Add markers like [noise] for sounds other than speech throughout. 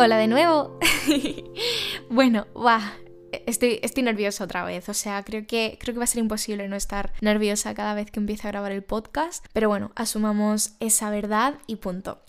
Hola de nuevo. [laughs] bueno, va. Estoy, estoy nerviosa otra vez, o sea, creo que, creo que va a ser imposible no estar nerviosa cada vez que empiece a grabar el podcast, pero bueno, asumamos esa verdad y punto.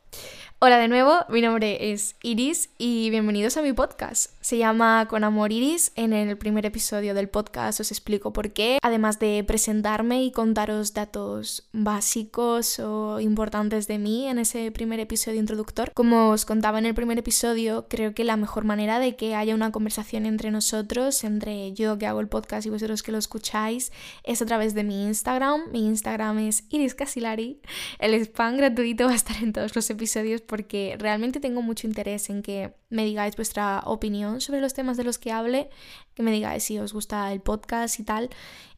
Hola de nuevo, mi nombre es Iris y bienvenidos a mi podcast. Se llama Con Amor Iris. En el primer episodio del podcast os explico por qué, además de presentarme y contaros datos básicos o importantes de mí en ese primer episodio introductor. Como os contaba en el primer episodio, creo que la mejor manera de que haya una conversación entre nosotros, entre yo que hago el podcast y vosotros que lo escucháis, es a través de mi Instagram. Mi Instagram es Iris Casilari. El spam gratuito va a estar en todos los episodios porque realmente tengo mucho interés en que me digáis vuestra opinión sobre los temas de los que hable, que me digáis si os gusta el podcast y tal.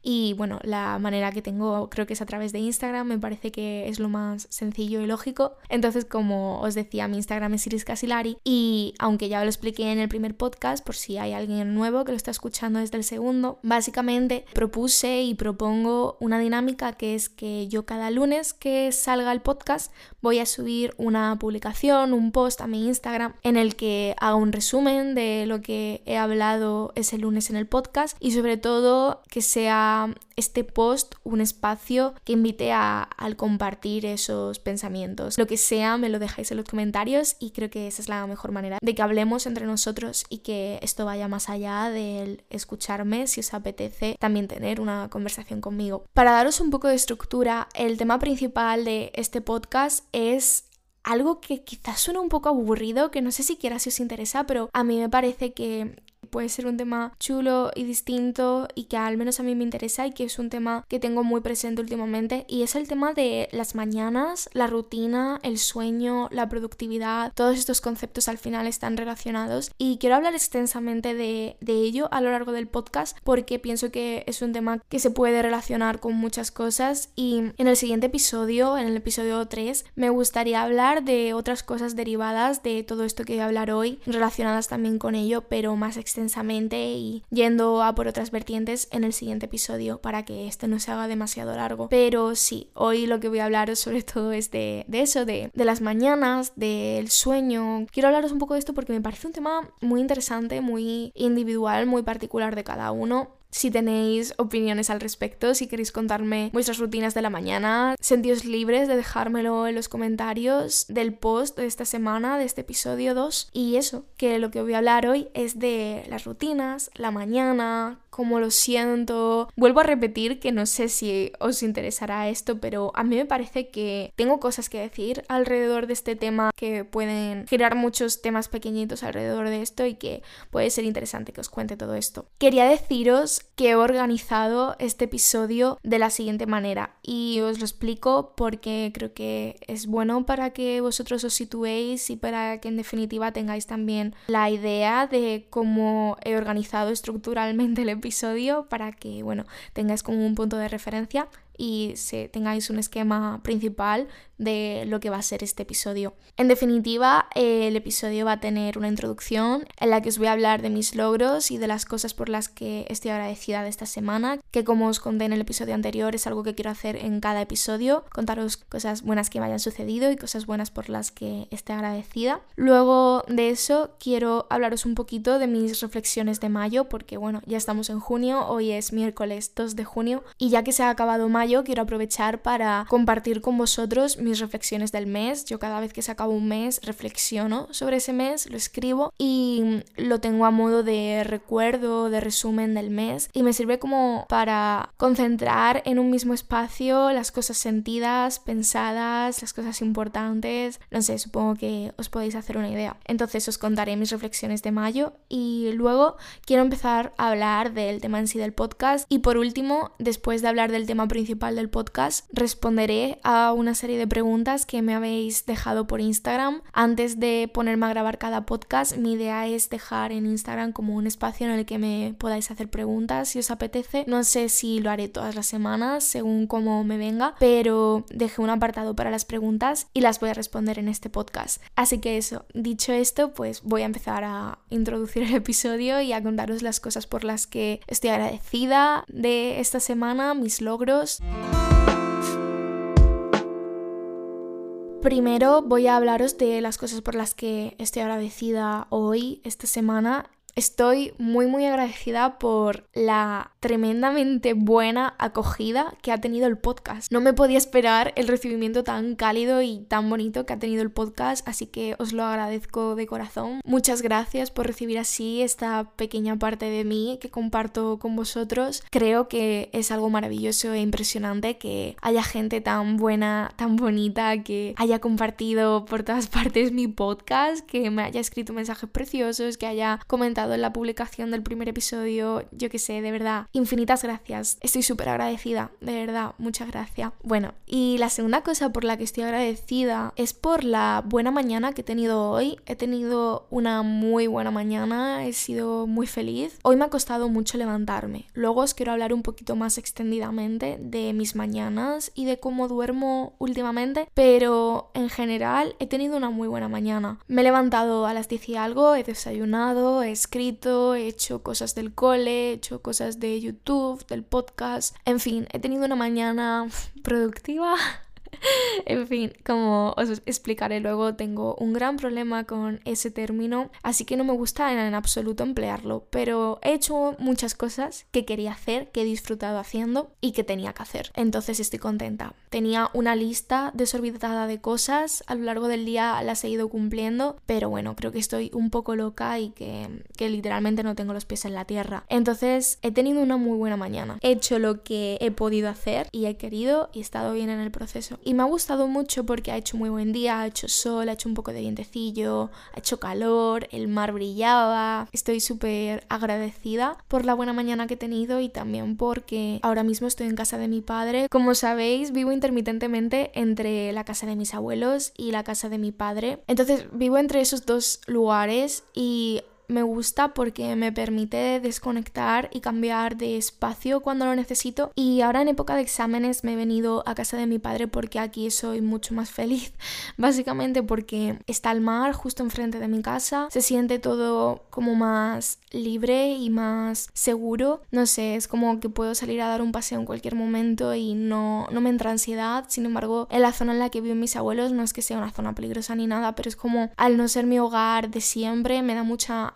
Y bueno, la manera que tengo creo que es a través de Instagram, me parece que es lo más sencillo y lógico. Entonces, como os decía, mi Instagram es Iris Casilari y aunque ya lo expliqué en el primer podcast, por si hay alguien nuevo que lo está escuchando desde el segundo, básicamente propuse y propongo una dinámica que es que yo cada lunes que salga el podcast voy a subir una publicación, un post a mi Instagram en el que haga un resumen de lo que he hablado ese lunes en el podcast y sobre todo que sea este post un espacio que invite a, al compartir esos pensamientos. Lo que sea, me lo dejáis en los comentarios y creo que esa es la mejor manera de que hablemos entre nosotros y que esto vaya más allá del escucharme si os apetece también tener una conversación conmigo. Para daros un poco de estructura, el tema principal de este podcast es algo que quizás suena un poco aburrido, que no sé siquiera si os interesa, pero a mí me parece que, puede ser un tema chulo y distinto y que al menos a mí me interesa y que es un tema que tengo muy presente últimamente. Y es el tema de las mañanas, la rutina, el sueño, la productividad, todos estos conceptos al final están relacionados. Y quiero hablar extensamente de, ello a lo largo del podcast porque pienso que es un tema que se puede relacionar con muchas cosas. Y en el siguiente episodio, en el episodio 3, me gustaría hablar de otras cosas derivadas de todo esto que voy a hablar hoy relacionadas también con ello pero más extensamente y yendo a por otras vertientes en el siguiente episodio para que este no se haga demasiado largo. Pero sí, hoy lo que voy a hablar [laughs] sobre todo es de, de eso, de, de las mañanas, del sueño. Quiero hablaros un poco de esto porque me parece un tema muy interesante, muy individual, muy particular de cada uno. Si tenéis opiniones al respecto, si queréis contarme vuestras rutinas de la mañana, sentíos libres de dejármelo en los comentarios del post de esta semana, de este episodio 2. Y eso, que lo que voy a hablar hoy es de las rutinas, la mañana, cómo lo siento. Vuelvo a repetir que no sé si os interesará esto, pero a mí me parece que tengo cosas que decir alrededor de este tema que pueden girar muchos temas pequeñitos alrededor de esto y que puede ser interesante que os cuente todo esto. Quería deciros que he organizado este episodio de la siguiente manera y os lo explico porque creo que es bueno para que vosotros os situéis y para que en definitiva tengáis también la idea de cómo he organizado estructuralmente el episodio para que, bueno, tengáis como un punto de referencia y se, tengáis un esquema principal de lo que va a ser este episodio. En definitiva, el episodio va a tener una introducción en la que os voy a hablar de mis logros y de las cosas por las que estoy agradecida de esta semana, que como os conté en el episodio anterior es algo que quiero hacer en cada episodio, contaros cosas buenas que me hayan sucedido y cosas buenas por las que esté agradecida. Luego de eso quiero hablaros un poquito de mis reflexiones de mayo, porque bueno, ya estamos en junio, hoy es miércoles 2 de junio y ya que se ha acabado mayo quiero aprovechar para compartir con vosotros mis reflexiones del mes. Yo cada vez que se acaba un mes reflexiono sobre ese mes, lo escribo y lo tengo a modo de recuerdo, de resumen del mes y me sirve como para concentrar en un mismo espacio las cosas sentidas, pensadas, las cosas importantes. No sé, supongo que os podéis hacer una idea. Entonces os contaré mis reflexiones de mayo y luego quiero empezar a hablar del tema en sí del podcast y por último, después de hablar del tema principal del podcast, responderé a una serie de preguntas que me habéis dejado por Instagram. Antes de ponerme a grabar cada podcast, mi idea es dejar en Instagram como un espacio en el que me podáis hacer preguntas si os apetece. No sé si lo haré todas las semanas, según cómo me venga, pero dejé un apartado para las preguntas y las voy a responder en este podcast. Así que eso, dicho esto, pues voy a empezar a introducir el episodio y a contaros las cosas por las que estoy agradecida de esta semana, mis logros. Primero voy a hablaros de las cosas por las que estoy agradecida hoy, esta semana, Estoy muy muy agradecida por la tremendamente buena acogida que ha tenido el podcast. No me podía esperar el recibimiento tan cálido y tan bonito que ha tenido el podcast, así que os lo agradezco de corazón. Muchas gracias por recibir así esta pequeña parte de mí que comparto con vosotros. Creo que es algo maravilloso e impresionante que haya gente tan buena, tan bonita, que haya compartido por todas [laughs] partes mi podcast, que me haya escrito mensajes preciosos, que haya comentado en la publicación del primer episodio, yo que sé, de verdad, infinitas gracias. Estoy súper agradecida, de verdad, muchas gracias. Bueno, y la segunda cosa por la que estoy agradecida es por la buena mañana que he tenido hoy. He tenido una muy buena mañana, he sido muy feliz. Hoy me ha costado mucho levantarme. Luego os quiero hablar un poquito más extendidamente de mis mañanas y de cómo duermo últimamente, pero en general he tenido una muy buena mañana. Me he levantado a las 10 y algo, he desayunado, he escrito, he hecho cosas del cole, he hecho cosas de YouTube, del podcast, en fin, he tenido una mañana [laughs] productiva [laughs] en fin, como os explicaré luego, tengo un gran problema con ese término, así que no me gusta en absoluto emplearlo, pero he hecho muchas cosas que quería hacer, que he disfrutado haciendo y que tenía que hacer. Entonces estoy contenta. Tenía una lista desorbitada de cosas, a lo largo del día las he ido cumpliendo, pero bueno, creo que estoy un poco loca y que, que literalmente no tengo los pies en la tierra. Entonces he tenido una muy buena mañana. He hecho lo que he podido hacer y he querido y he estado bien en el proceso. Y me ha gustado mucho porque ha hecho muy buen día, ha hecho sol, ha hecho un poco de vientecillo, ha hecho calor, el mar brillaba. Estoy súper agradecida por la buena mañana que he tenido y también porque ahora mismo estoy en casa de mi padre. Como sabéis, vivo intermitentemente entre la casa de mis abuelos y la casa de mi padre. Entonces vivo entre esos dos lugares y me gusta porque me permite desconectar y cambiar de espacio cuando lo necesito. Y ahora en época de exámenes me he venido a casa de mi padre porque aquí soy mucho más feliz. [laughs] Básicamente porque está el mar justo enfrente de mi casa. Se siente todo como más libre y más seguro. No sé, es como que puedo salir a dar un paseo en cualquier momento y no, no me entra ansiedad. Sin embargo, en la zona en la que viven mis abuelos no es que sea una zona peligrosa ni nada, pero es como al no ser mi hogar de siempre me da mucha.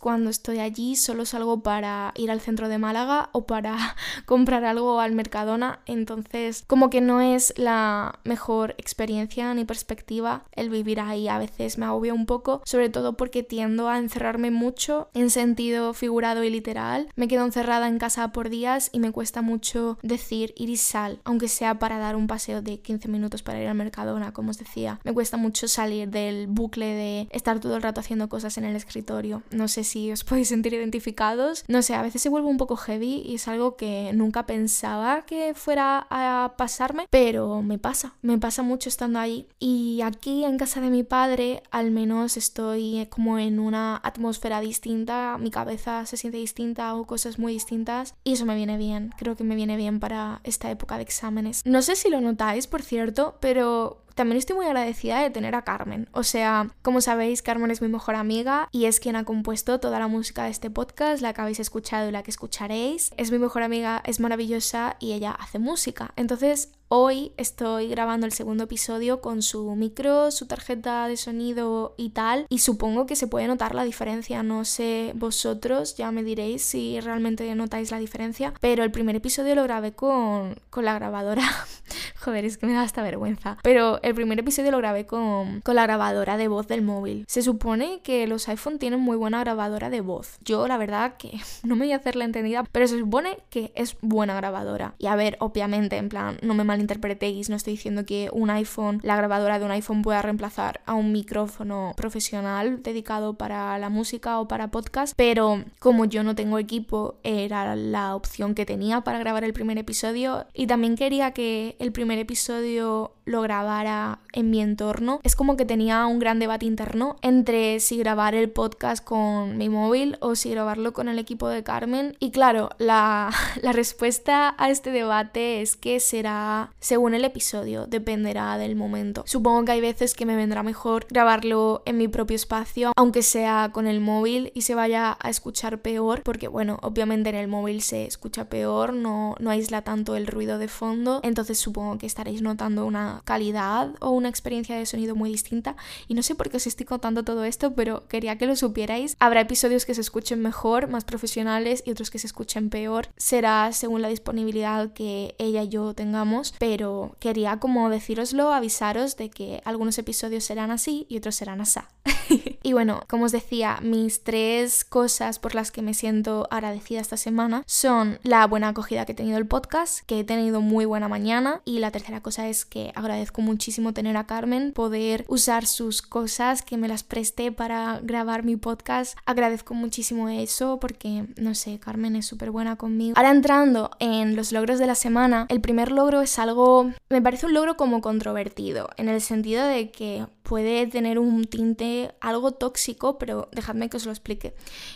Cuando estoy allí solo salgo para ir al centro de Málaga o para [laughs] comprar algo al Mercadona. Entonces, como que no es la mejor experiencia ni perspectiva el vivir ahí. A veces me agobia un poco, sobre todo porque tiendo a encerrarme mucho en sentido figurado y literal. Me quedo encerrada en casa por días y me cuesta mucho decir ir y sal, aunque sea para dar un paseo de 15 minutos para ir al Mercadona, como os decía. Me cuesta mucho salir del bucle de estar todo el rato haciendo cosas en el escritorio no sé si os [laughs] podéis sentir identificados. No sé, a veces se vuelve un poco heavy y es algo que nunca pensaba que fuera a pasarme, pero me pasa, me pasa mucho estando ahí. Y aquí en casa de mi padre al menos estoy como en una atmósfera distinta, mi cabeza se siente distinta o cosas muy distintas y eso me viene bien, creo que me viene bien para esta época de exámenes. No sé si lo notáis, por cierto, pero también estoy muy agradecida de tener a Carmen. O sea, como sabéis, Carmen es mi mejor amiga y es quien ha compuesto toda la música de este podcast, la que habéis escuchado y la que escucharéis. Es mi mejor amiga, es maravillosa y ella hace música. Entonces, Hoy estoy grabando el segundo episodio con su micro, su tarjeta de sonido y tal, y supongo que se puede notar la diferencia. No sé vosotros, ya me diréis si realmente notáis la diferencia, pero el primer episodio lo grabé con, con la grabadora. [laughs] Joder, es que me da hasta vergüenza. Pero el primer episodio lo grabé con, con la grabadora de voz del móvil. Se supone que los iPhone tienen muy buena grabadora de voz. Yo, la verdad, que [laughs] no me voy a hacer la entendida, pero se supone que es buena grabadora. Y a ver, obviamente, en plan, no me mal interpretéis, no estoy diciendo que un iPhone, la grabadora de un iPhone pueda reemplazar a un micrófono profesional dedicado para la música o para podcast, pero como yo no tengo equipo, era la opción que tenía para grabar el primer episodio. Y también quería que el primer episodio lo grabara en mi entorno. Es como que tenía un gran debate interno entre si grabar el podcast con mi móvil o si grabarlo con el equipo de Carmen. Y claro, la, [laughs] la respuesta a este debate es que será según el episodio, dependerá del momento. Supongo que hay veces que me vendrá mejor grabarlo en mi propio espacio, aunque sea con el móvil y se vaya a escuchar peor, porque bueno, obviamente en el móvil se escucha peor, no, no aísla tanto el ruido de fondo, entonces supongo que estaréis notando una calidad o una experiencia de sonido muy distinta. Y no sé por qué os estoy contando todo esto, pero quería que lo supierais. Habrá episodios que se escuchen mejor, más profesionales, y otros que se escuchen peor. Será según la disponibilidad que ella y yo tengamos, pero quería como deciroslo, avisaros de que algunos episodios serán así y otros serán así. [laughs] y bueno, como os decía, mis tres cosas por las que me siento agradecida esta semana son la buena acogida que he tenido el podcast, que he tenido muy buena mañana y la tercera cosa es que agradezco muchísimo tener a Carmen, poder usar sus cosas, que me las preste para grabar mi podcast. Agradezco muchísimo eso porque, no sé, Carmen es súper buena conmigo. Ahora entrando en los logros de la semana, el primer logro es algo, me parece un logro como controvertido, en el sentido de que puede tener un tinte algo tóxico, pero dejadme que os lo explique.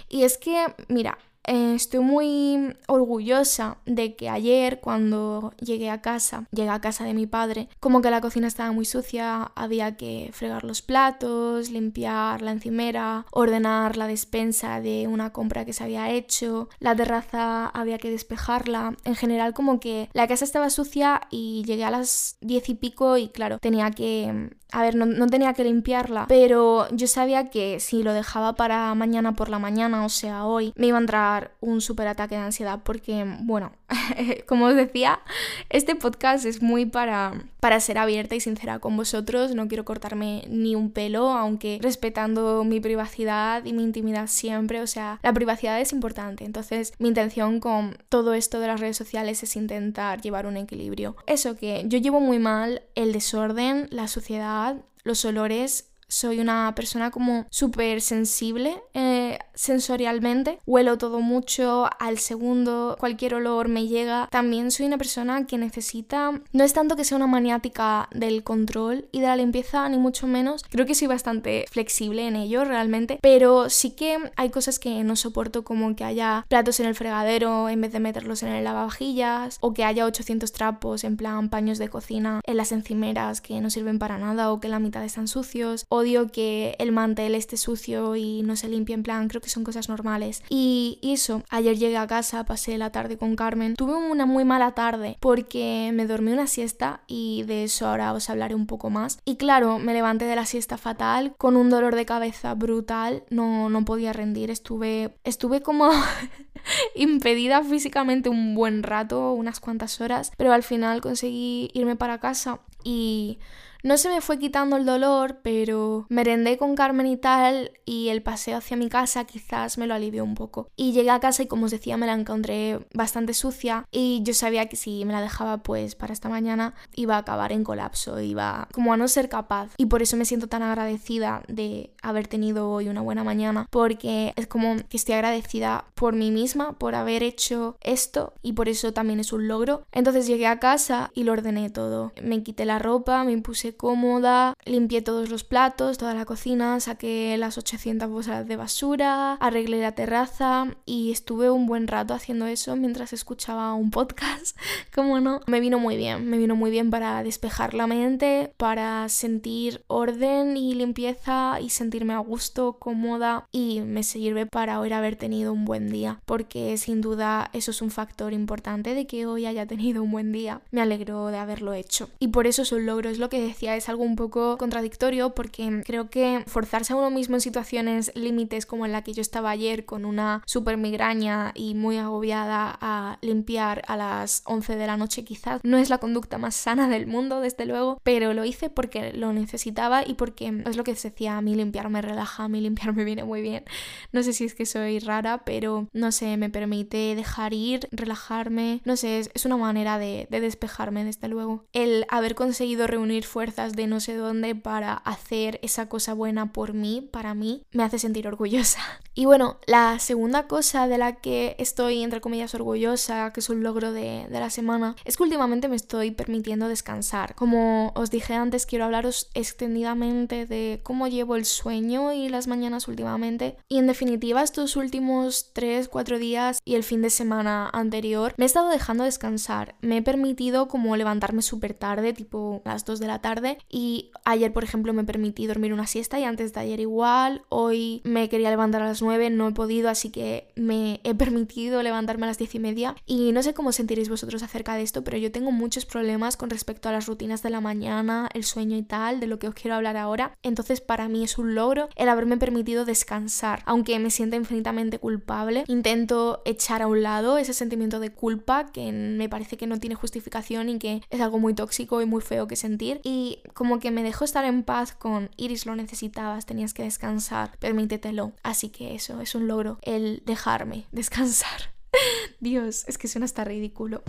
Y es que, mira, eh, estoy muy orgullosa de que ayer cuando llegué a casa, llegué a casa de mi padre, como que la cocina estaba muy sucia, había que fregar los platos, limpiar la encimera, ordenar la despensa de una compra que se había hecho, la terraza había que despejarla, en general como que la casa estaba sucia y llegué a las diez y pico y claro, tenía que a ver, no, tenía que limpiarla, pero yo sabía que si lo dejaba para mañana por la mañana, o sea, hoy, me iba a entrar un super ataque de ansiedad porque, bueno, [laughs] como os decía, este podcast es muy para, para ser abierta y sincera con vosotros, no quiero cortarme ni un pelo, aunque respetando mi privacidad y mi intimidad siempre, o sea, la privacidad es importante, entonces mi intención con todo esto de las redes sociales es intentar llevar un equilibrio. Eso que yo llevo muy mal el desorden, la suciedad, los olores soy una persona como súper sensible eh, sensorialmente. Huelo todo mucho, al segundo cualquier olor me llega. También soy una persona que necesita, no es tanto que sea una maniática del control y de la limpieza, ni mucho menos. Creo que soy bastante flexible en ello realmente, pero sí que hay cosas que no soporto como que haya platos en el fregadero en vez de meterlos en el lavavajillas o que haya 800 trapos en plan paños de cocina en las encimeras que no sirven para nada o que la mitad están sucios que el mantel esté sucio y no se limpie en plan, creo que son cosas normales. Y, eso, ayer llegué a casa, pasé la tarde con Carmen, tuve una muy mala tarde porque me dormí una siesta y de eso ahora os hablaré un poco más. Y claro, me levanté de la siesta fatal, con un dolor de cabeza brutal, no, no podía rendir, estuve, estuve como [laughs] impedida físicamente un buen rato, unas cuantas horas, pero al final conseguí irme para casa y no se me fue quitando el dolor, pero merendé con Carmen y tal, y el paseo hacia mi casa quizás me lo alivió un poco. Y llegué a casa y como os decía, me la encontré bastante sucia, y yo sabía que si me la dejaba pues para esta mañana iba a acabar en colapso, iba como a no ser capaz. Y por eso me siento tan agradecida de haber tenido hoy una buena mañana, porque es como que estoy agradecida por mí misma, por haber hecho esto, y por eso también es un logro. Entonces llegué a casa y lo ordené todo. Me quité la ropa, me puse cómoda, limpié todos los platos, toda la cocina, saqué las 800 bolsas de basura, arreglé la terraza y estuve un buen rato haciendo eso mientras escuchaba un podcast. [laughs] como no? Me vino muy bien, me vino muy bien para despejar la mente, para sentir orden y limpieza y sentirme a gusto, cómoda y me sirve para hoy haber tenido un buen día, porque sin duda eso es un factor importante de que hoy haya tenido un buen día. Me alegro de haberlo hecho. Y por eso es un logro, es lo que decía es algo un poco contradictorio porque creo que forzarse a uno mismo en situaciones límites como en la que yo estaba ayer con una super migraña y muy agobiada a limpiar a las 11 de la noche quizás no es la conducta más sana del mundo desde luego, pero lo hice porque lo necesitaba y porque es lo que se decía, a mí limpiar me relaja, a mí limpiar me viene muy bien. No sé si es que soy rara, pero no sé, me permite dejar ir, relajarme, no sé, es, una manera de, de despejarme desde luego. El haber conseguido reunir fuerzas de no sé dónde para hacer esa cosa buena por mí, para mí, me hace sentir orgullosa. Y bueno, la segunda cosa de la que estoy, entre comillas, orgullosa, que es un logro de, de la semana, es que últimamente me estoy permitiendo descansar. Como os dije antes, quiero hablaros extendidamente de cómo llevo el sueño y las mañanas últimamente. Y en definitiva, estos últimos 3-4 días y el fin de semana anterior, me he estado dejando descansar. Me he permitido como levantarme súper tarde, tipo las 2 de la tarde y ayer, por ejemplo, me permití dormir una siesta y antes de ayer igual. Hoy me quería levantar a las 9, no he podido, así que me he permitido levantarme a las 10 y media. Y no sé cómo sentiréis vosotros acerca de esto, pero yo tengo muchos problemas con respecto a las rutinas de la mañana, el sueño y tal, de lo que os quiero hablar ahora. Entonces para mí es un logro el haberme permitido descansar, aunque me sienta infinitamente culpable. Intento echar a un lado ese sentimiento de culpa que me parece que no tiene justificación y que es algo muy tóxico y muy feo que sentir. Y como que me dejo estar en paz con Iris, lo necesitabas, tenías que descansar, permítetelo. Así que eso es un logro, el dejarme descansar. [laughs] Dios, es que suena hasta ridículo.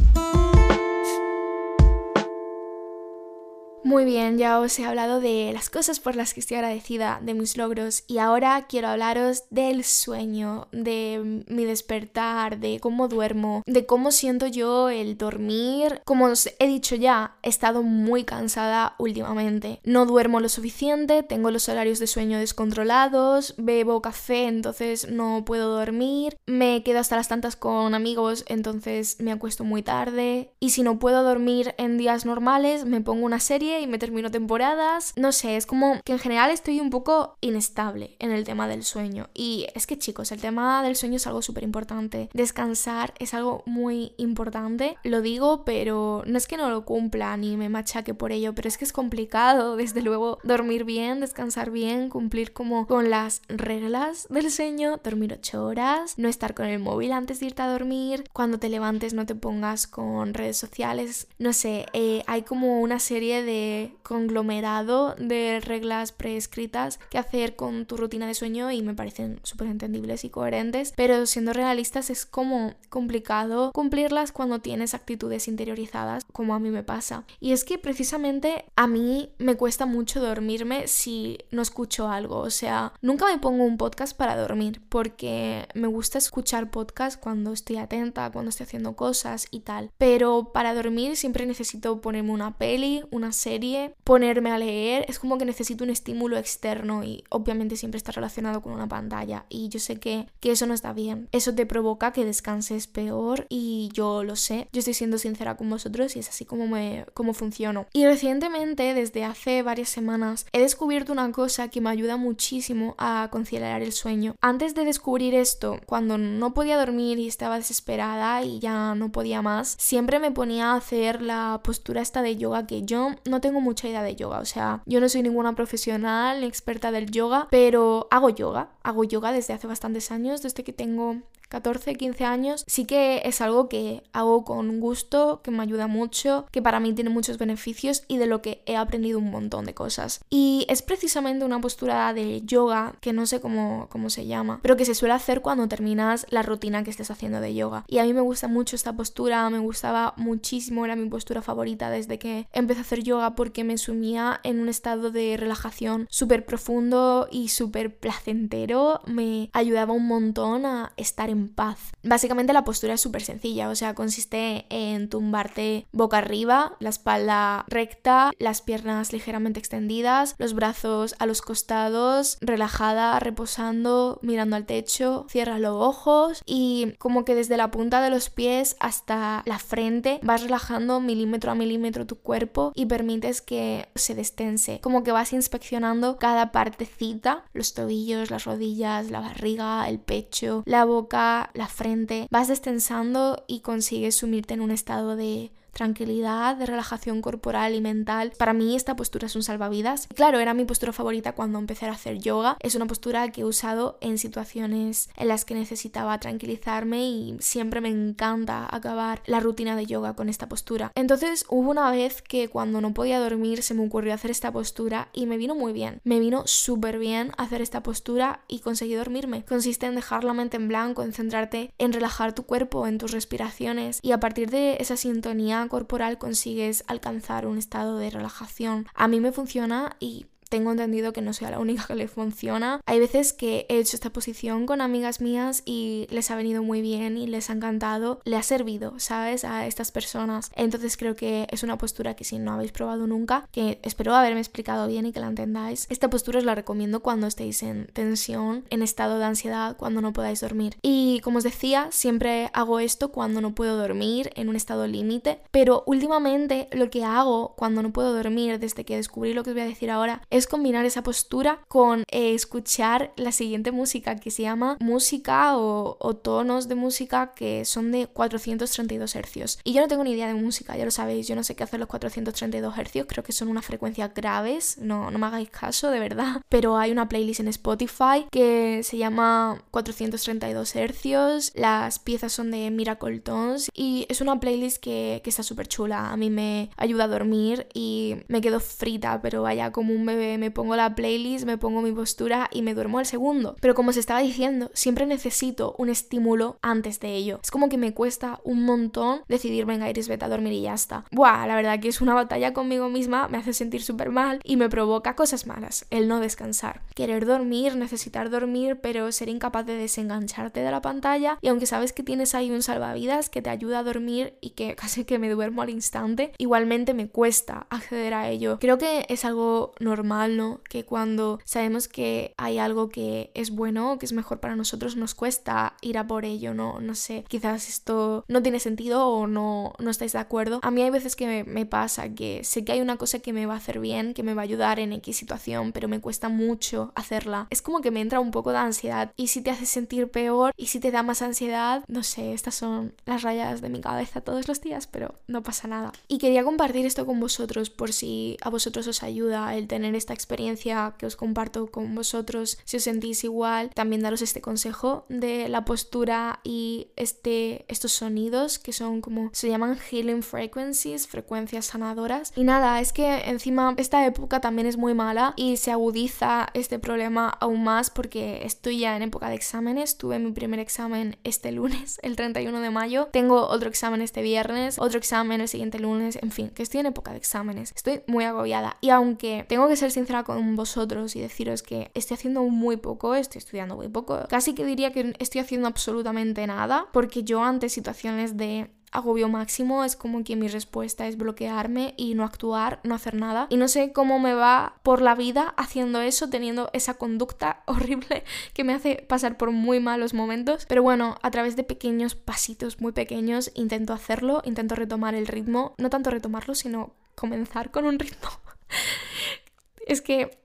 Muy bien, ya os he hablado de las cosas por las que estoy agradecida, de mis logros, y ahora quiero hablaros del sueño, de mi despertar, de cómo duermo, de cómo siento yo el dormir. Como os he dicho ya, he estado muy cansada últimamente. No duermo lo suficiente, tengo los horarios de sueño descontrolados, bebo café, entonces no puedo dormir, me quedo hasta las tantas con amigos, entonces me acuesto muy tarde, y si no puedo dormir en días normales, me pongo una serie y me termino temporadas. No sé, es como que en general estoy un poco inestable en el tema del sueño. Y es que chicos, el tema del sueño es algo súper importante. Descansar es algo muy importante. Lo digo, pero no es que no lo cumpla ni me machaque por ello, pero es que es complicado, [laughs] desde luego, dormir bien, descansar bien, cumplir como con las reglas del sueño, dormir ocho horas, no estar con el móvil antes de irte a dormir, cuando te levantes no te pongas con redes sociales, no sé, eh, hay como una serie de conglomerado de reglas preescritas que hacer con tu rutina de sueño y me parecen súper entendibles y coherentes, pero siendo realistas es como complicado cumplirlas cuando tienes actitudes interiorizadas, como a mí me pasa. Y es que precisamente a mí me cuesta mucho dormirme si no escucho algo, o sea, nunca me pongo un podcast para dormir porque me gusta escuchar podcast cuando estoy atenta, cuando estoy haciendo cosas y tal, pero para dormir siempre necesito ponerme una peli, una serie, ponerme a leer, es como que necesito un estímulo externo y obviamente siempre está relacionado con una pantalla y yo sé que, que eso no está bien. Eso te provoca que descanses peor y yo lo sé. Yo estoy siendo sincera con vosotros y es así como me como funciono. Y recientemente, desde hace varias semanas, he descubierto una cosa que me ayuda muchísimo a conciliar el sueño. Antes de descubrir esto, cuando no podía dormir y estaba desesperada y ya no podía más, siempre me ponía a hacer la postura esta de yoga que yo no tengo mucha idea de yoga, o sea, yo no soy ninguna profesional ni experta del yoga, pero hago yoga, hago yoga desde hace bastantes años, desde que tengo 14, 15 años, sí que es algo que hago con gusto, que me ayuda mucho, que para mí tiene muchos beneficios y de lo que he aprendido un montón de cosas. Y es precisamente una postura de yoga, que no sé cómo, cómo se llama, pero que se suele hacer cuando terminas la rutina que estés haciendo de yoga. Y a mí me gusta mucho esta postura, me gustaba muchísimo, era mi postura favorita desde que empecé a hacer yoga porque me sumía en un estado de relajación súper profundo y súper placentero, me ayudaba un montón a estar en paz. Básicamente la postura es súper sencilla, o sea, consiste en tumbarte boca arriba, la espalda recta, las piernas ligeramente extendidas, los brazos a los costados, relajada, reposando, mirando al techo, cierra los ojos y como que desde la punta de los pies hasta la frente vas relajando milímetro a milímetro tu cuerpo y permites que se destense, como que vas inspeccionando cada partecita, los tobillos, las rodillas, la barriga, el pecho, la boca, la frente, vas destensando y consigues sumirte en un estado de tranquilidad, de relajación corporal y mental. Para mí esta postura es un salvavidas. Claro, era mi postura favorita cuando empecé a hacer yoga. Es una postura que he usado en situaciones en las que necesitaba tranquilizarme y siempre me encanta acabar la rutina de yoga con esta postura. Entonces hubo una vez que cuando no podía dormir se me ocurrió hacer esta postura y me vino muy bien. Me vino súper bien hacer esta postura y conseguí dormirme. Consiste en dejar la mente en blanco, en centrarte en relajar tu cuerpo, en tus respiraciones y a partir de esa sintonía corporal consigues alcanzar un estado de relajación. A mí me funciona y tengo entendido que no soy la única que le funciona. Hay veces que he hecho esta posición con amigas mías y les ha venido muy bien y les ha encantado, le ha servido, ¿sabes? A estas personas. Entonces creo que es una postura que si no habéis probado nunca, que espero haberme explicado bien y que la entendáis, esta postura os la recomiendo cuando estéis en tensión, en estado de ansiedad, cuando no podáis dormir. Y como os decía, siempre hago esto cuando no puedo dormir, en un estado límite, pero últimamente lo que hago cuando no puedo dormir, desde que descubrí lo que os voy a decir ahora, es combinar esa postura con eh, escuchar la siguiente música que se llama música o, tonos de música que son de 432 hercios. Y yo no tengo ni idea de música, ya lo sabéis, yo no sé qué hacer los 432 hercios, creo que son una frecuencia graves, no, no me hagáis caso, de verdad. [laughs] Pero hay una playlist en Spotify que se llama 432 hercios, las piezas son de Miracle Tones y es una playlist que, que está súper chula. A mí me ayuda a dormir y me quedo frita, pero vaya como un bebé. Me pongo la playlist, me pongo mi postura y me duermo al segundo. Pero como os estaba diciendo, siempre necesito un estímulo antes de ello. Es como que me cuesta un montón decidir, venga, Iris, vete a dormir y ya está. Buah, la verdad que es una batalla conmigo misma, me hace sentir súper mal y me provoca cosas malas. El no descansar. Querer dormir, necesitar dormir, pero ser incapaz de desengancharte de la pantalla. Y aunque sabes que tienes ahí un salvavidas que te ayuda a dormir y que [laughs] casi que me duermo al instante, igualmente me cuesta acceder a ello. Creo que es algo normal, Que cuando sabemos que hay algo que es bueno, que es mejor para nosotros, nos cuesta ir a por ello, ¿no? No sé, quizás esto no tiene sentido o no, no estáis de acuerdo. A mí hay veces que me, me pasa que sé que hay una cosa que me va a hacer bien, que me va a ayudar en X situación, pero me cuesta mucho hacerla. Es como que me entra un poco de ansiedad y si te hace sentir peor y si te da más ansiedad, no sé, estas son las rayas de mi cabeza todos los días, pero no pasa nada. Y quería compartir esto con vosotros por si a vosotros os ayuda el tener esta experiencia que os comparto con vosotros, si os sentís igual, también daros este consejo de la postura y este, estos sonidos que son como se llaman healing frequencies, frecuencias sanadoras. Y nada, es que encima esta época también es muy mala y se agudiza este problema aún más porque estoy ya en época de exámenes, tuve mi primer examen este lunes, [laughs] el 31 de mayo, tengo otro examen este viernes, otro examen el siguiente lunes, en fin, que estoy en época de exámenes, estoy muy agobiada y aunque tengo que ser sincera con vosotros y deciros que estoy haciendo muy poco, estoy estudiando muy poco, casi que diría que estoy haciendo absolutamente nada porque yo ante situaciones de agobio máximo, es como que mi respuesta es bloquearme y no actuar, no hacer nada. Y no sé cómo me va por la vida haciendo eso, teniendo esa conducta [laughs] horrible que me hace pasar por muy malos momentos. Pero bueno, a través de pequeños pasitos muy pequeños intento hacerlo, intento retomar el ritmo, no tanto retomarlo, sino comenzar con un ritmo. [laughs] es que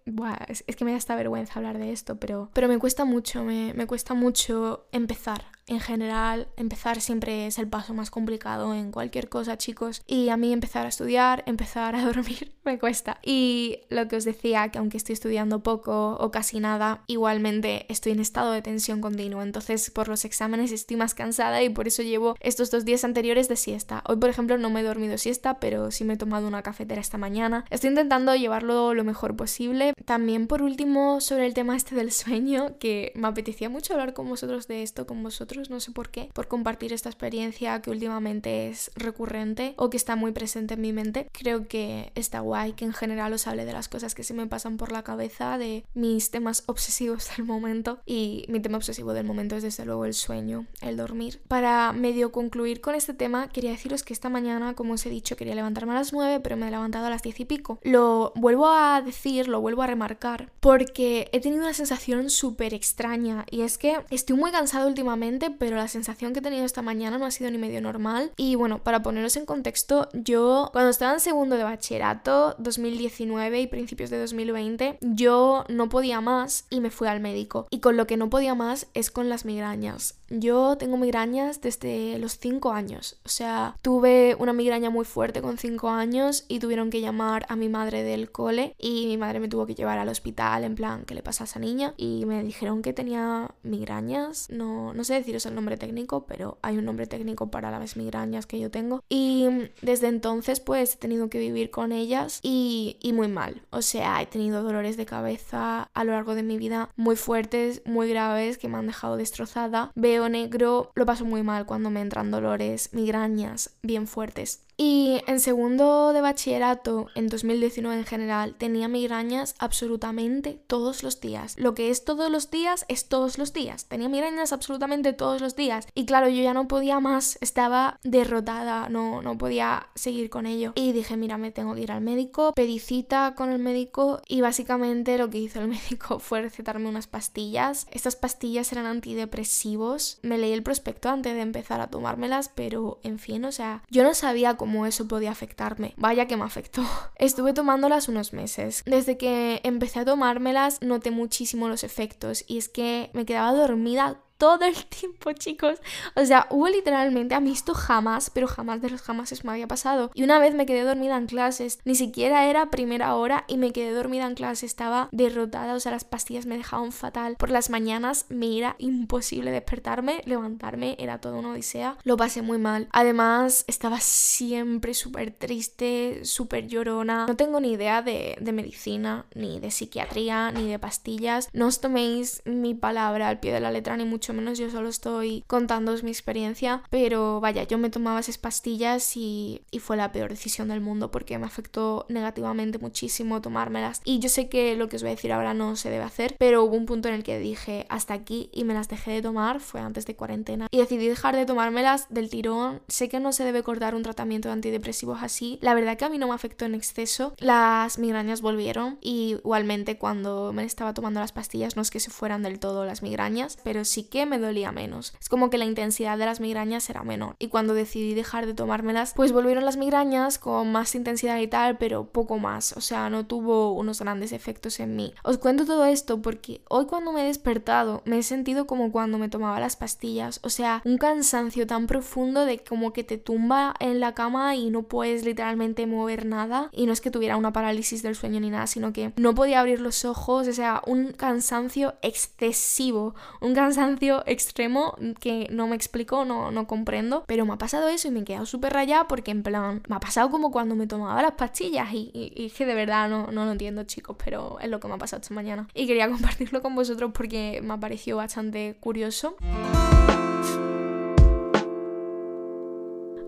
es, que me da esta vergüenza hablar de esto, pero, pero me cuesta mucho, me, me, cuesta mucho empezar. En general, empezar siempre es el paso más complicado en cualquier cosa, chicos. Y a mí empezar a estudiar, [laughs] empezar a dormir, [laughs] me cuesta. Y lo que os decía, que aunque estoy estudiando poco o casi nada, igualmente estoy en estado de tensión continuo. Entonces, por los exámenes estoy más cansada y por eso llevo estos dos días anteriores de siesta. Hoy, por ejemplo, no me he dormido siesta, pero sí me he tomado una cafetera esta mañana. Estoy intentando llevarlo lo mejor posible también por último sobre el tema este del sueño, que me apetecía mucho hablar con vosotros de esto, con vosotros, no sé por qué, por compartir esta experiencia que últimamente es recurrente o que está muy presente en mi mente. Creo que está guay que en general os hable de las cosas que se me pasan por la cabeza, de mis temas obsesivos del momento y mi tema obsesivo del momento es desde luego el sueño, el dormir. Para medio concluir con este tema, quería deciros que esta mañana, como os he dicho, quería levantarme a las 9, pero me he levantado a las 10 y pico. Lo vuelvo a decir, lo vuelvo a remarcar porque he tenido una sensación súper extraña y es que estoy muy cansado últimamente, pero la sensación que he tenido esta mañana no ha sido ni medio normal. Y bueno, para poneros en contexto, yo cuando estaba en segundo de bachillerato, 2019 y principios de 2020, yo no podía más y me fui al médico. Y con lo que no podía más es con las migrañas. Yo tengo migrañas desde los 5 años. O sea, tuve una migraña muy fuerte con 5 años y tuvieron que llamar a mi madre del cole y mi madre me tuvo que llevar al hospital en plan, ¿qué le pasa a esa niña? Y me dijeron que tenía migrañas. No, no sé deciros el nombre técnico, pero hay un nombre técnico para las migrañas que yo tengo. Y desde entonces pues he tenido que vivir con ellas y, y muy mal. O sea, he tenido dolores de cabeza a lo largo de mi vida muy fuertes, muy graves, que me han dejado destrozada. Veo negro lo paso muy mal cuando me entran dolores, migrañas bien fuertes. Y en segundo de bachillerato, en 2019 en general, tenía migrañas absolutamente todos los días. Lo que es todos los días es todos los días. Tenía migrañas absolutamente todos los días. Y claro, yo ya no podía más, estaba derrotada, no, no podía seguir con ello. Y dije, mira, me tengo que ir al médico. Pedí cita con el médico y básicamente lo que hizo el [laughs] médico fue recetarme unas pastillas. Estas pastillas eran antidepresivos. Me leí el prospecto antes de empezar a tomármelas, pero en fin, o sea, yo no sabía cómo cómo eso podía afectarme. Vaya que me afectó. [laughs] Estuve tomándolas unos meses. Desde que empecé a tomármelas noté muchísimo los efectos y es que me quedaba dormida todo el tiempo, chicos. O sea, hubo literalmente, a mí esto jamás, pero jamás de los jamás me había pasado. Y una vez me quedé dormida en clases, ni siquiera era primera hora y me quedé dormida en clase, estaba derrotada, o sea, las pastillas me dejaban fatal. Por las mañanas me era imposible despertarme, levantarme, era todo una odisea. Lo pasé muy mal. Además, estaba siempre súper triste, súper llorona. No tengo ni idea de, de medicina, ni de psiquiatría, ni de pastillas. No os toméis mi palabra al pie de la letra, ni mucho menos yo solo estoy contándoos mi experiencia, pero vaya, yo me tomaba esas pastillas y, y fue la peor decisión del mundo porque me afectó negativamente muchísimo tomármelas. Y yo sé que lo que os voy a decir ahora no se debe hacer, pero hubo un punto en el que dije hasta aquí y me las dejé de tomar, fue antes de cuarentena, y decidí dejar de tomármelas del tirón. Sé que no se debe cortar un tratamiento de antidepresivos así, la verdad que a mí no me afectó en exceso, las migrañas volvieron y igualmente cuando me estaba tomando las pastillas no es que se fueran del todo las migrañas, pero sí que me dolía menos. Es como que la intensidad de las migrañas era menor. Y cuando decidí dejar de tomármelas, pues volvieron las migrañas con más intensidad y tal, pero poco más. O sea, no tuvo unos grandes efectos en mí. Os cuento todo esto porque hoy cuando me he despertado me he sentido como cuando me tomaba las pastillas. O sea, un cansancio tan profundo de como que te tumba en la cama y no puedes literalmente mover nada. Y no es que tuviera una parálisis del sueño ni nada, sino que no podía abrir los ojos. O sea, un cansancio excesivo. Un cansancio extremo que no me explico, no, no comprendo, pero me ha pasado eso y me he quedado súper rayada porque en plan, me ha pasado como cuando me tomaba las pastillas y, y, que de verdad no, no lo entiendo chicos, pero es lo que me ha pasado esta mañana. Y quería [laughs] compartirlo con vosotros porque me ha parecido bastante curioso.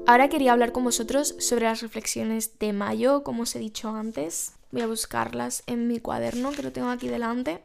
Ahora quería hablar con vosotros sobre las reflexiones de mayo, como os he dicho antes. Voy a buscarlas en mi cuaderno que lo tengo aquí delante.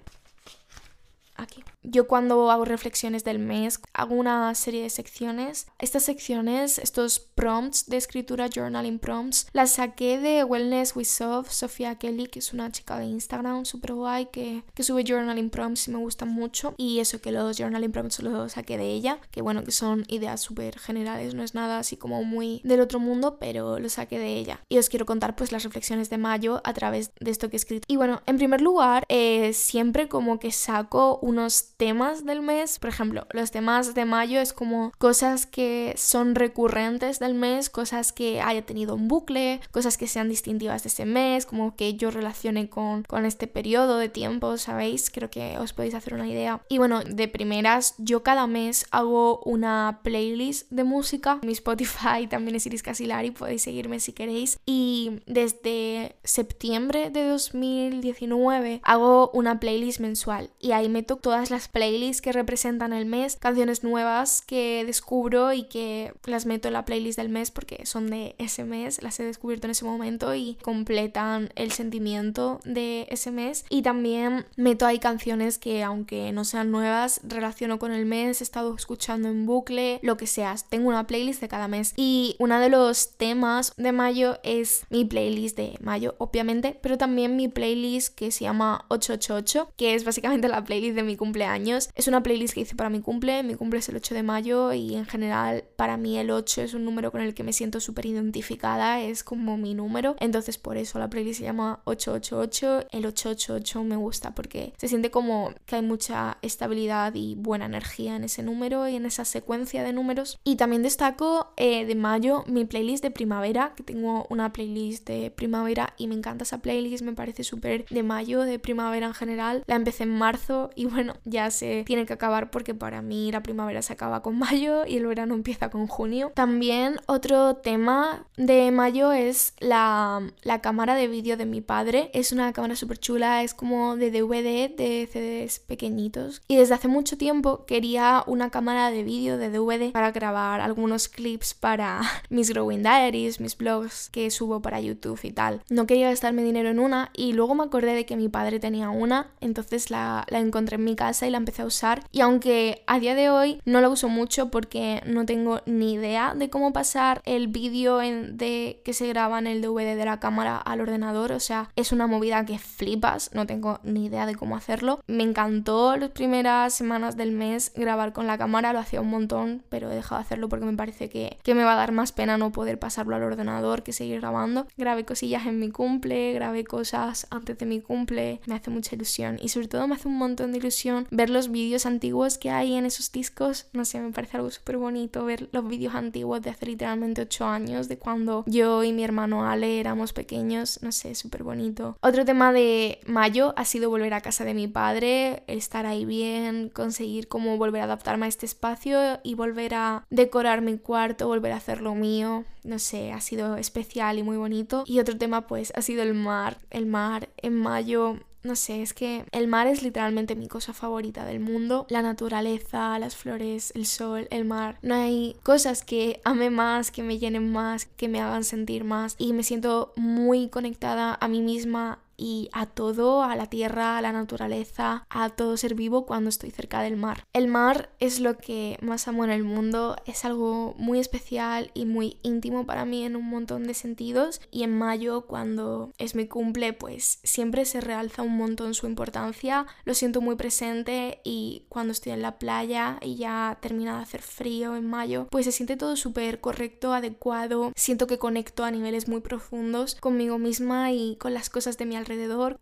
Aquí. Yo cuando hago reflexiones del mes hago una serie de secciones. Estas secciones, estos prompts de escritura, journaling prompts, las saqué de Wellness with Sof, Sofía Kelly, que es una chica de Instagram súper guay que, que sube journaling prompts y me gustan mucho. Y eso que los journaling prompts los saqué de ella, que bueno, que son ideas súper generales, no es nada así como muy del otro mundo, pero lo saqué de ella. Y os quiero contar pues las reflexiones de mayo a través de esto que he escrito. Y bueno, en primer lugar, eh, siempre como que saco unos temas del mes. Por ejemplo, los temas de mayo es como cosas que son recurrentes del mes, cosas que haya tenido un bucle, cosas que sean distintivas de ese mes, como que yo relacione con, con este periodo de tiempo, ¿sabéis? Creo que os podéis hacer una idea. Y bueno, de primeras, yo cada mes hago una playlist de música. Mi Spotify [laughs] también es Iris Casilari, podéis seguirme si queréis. Y desde septiembre de 2019 hago una playlist mensual y ahí meto todas las playlists que representan el mes, canciones nuevas que descubro y que las meto en la playlist del mes porque son de ese mes, las he descubierto en ese momento y completan el sentimiento de ese mes. Y también meto ahí canciones que aunque no sean nuevas, relaciono con el mes, he estado escuchando en bucle, lo que sea. Tengo una playlist de cada mes. Y uno de los temas de mayo es mi playlist de mayo, obviamente, pero también mi playlist que se llama 888, que es básicamente la playlist de mi cumpleaños es una playlist que hice para mi cumple, mi cumple es el 8 de mayo y en general para mí el 8 es un número con el que me siento súper identificada, es como mi número, entonces por eso la playlist se llama 888, el 888 me gusta porque se siente como que hay mucha estabilidad y buena energía en ese número y en esa secuencia de números. Y también destaco eh, de mayo mi playlist de primavera, que tengo una playlist de primavera y me encanta esa playlist, me parece súper de mayo, de primavera en general. La empecé en marzo y bueno, ya se tiene que acabar porque para mí la primavera se acaba con mayo y el verano empieza con junio. También otro tema de mayo es la, la cámara de vídeo de mi padre. Es una cámara súper chula, es como de DVD, de CDs pequeñitos. Y desde hace mucho tiempo quería una cámara de vídeo de DVD para grabar algunos clips para [laughs] mis Growing Diaries, mis blogs que subo para YouTube y tal. No quería gastarme dinero en una y luego me acordé de que mi padre tenía una, entonces la, la encontré en mi casa y la empecé a usar. Y aunque a día de hoy no la uso mucho porque no tengo ni idea de cómo pasar el vídeo de que se graba en el DVD de la cámara al ordenador, o sea, es una movida que flipas, no tengo ni idea de cómo hacerlo. Me encantó las primeras semanas del mes grabar con la cámara, lo hacía un montón, pero he dejado de hacerlo porque me parece que, que me va a dar más pena no poder pasarlo al ordenador que seguir grabando. Grabé cosillas en mi cumple, grabé cosas antes de mi cumple, me hace mucha ilusión y sobre todo me hace un montón de ilusión ver los vídeos antiguos que hay en esos discos, no sé, me parece algo súper bonito ver los vídeos antiguos de hace literalmente 8 años, de cuando yo y mi hermano Ale éramos pequeños, no sé, súper bonito. Otro tema de mayo ha sido volver a casa de mi padre, estar ahí bien, conseguir cómo volver a adaptarme a este espacio y volver a decorar mi cuarto, volver a hacer lo mío, no sé, ha sido especial y muy bonito. Y otro tema pues ha sido el mar, el mar en mayo no sé, es que el mar es literalmente mi cosa favorita del mundo. La naturaleza, las flores, el sol, el mar. No hay cosas que ame más, que me llenen más, que me hagan sentir más. Y me siento muy conectada a mí misma, y a todo, a la tierra, a la naturaleza, a todo ser vivo cuando estoy cerca del mar. El mar es lo que más amo en el mundo, es algo muy especial y muy íntimo para mí en un montón de sentidos y en mayo cuando es mi cumple pues siempre se realza un montón su importancia, lo siento muy presente y cuando estoy en la playa y ya termina de hacer frío en mayo pues se siente todo súper correcto, adecuado, siento que conecto a niveles muy profundos conmigo misma y con las cosas de mi alrededor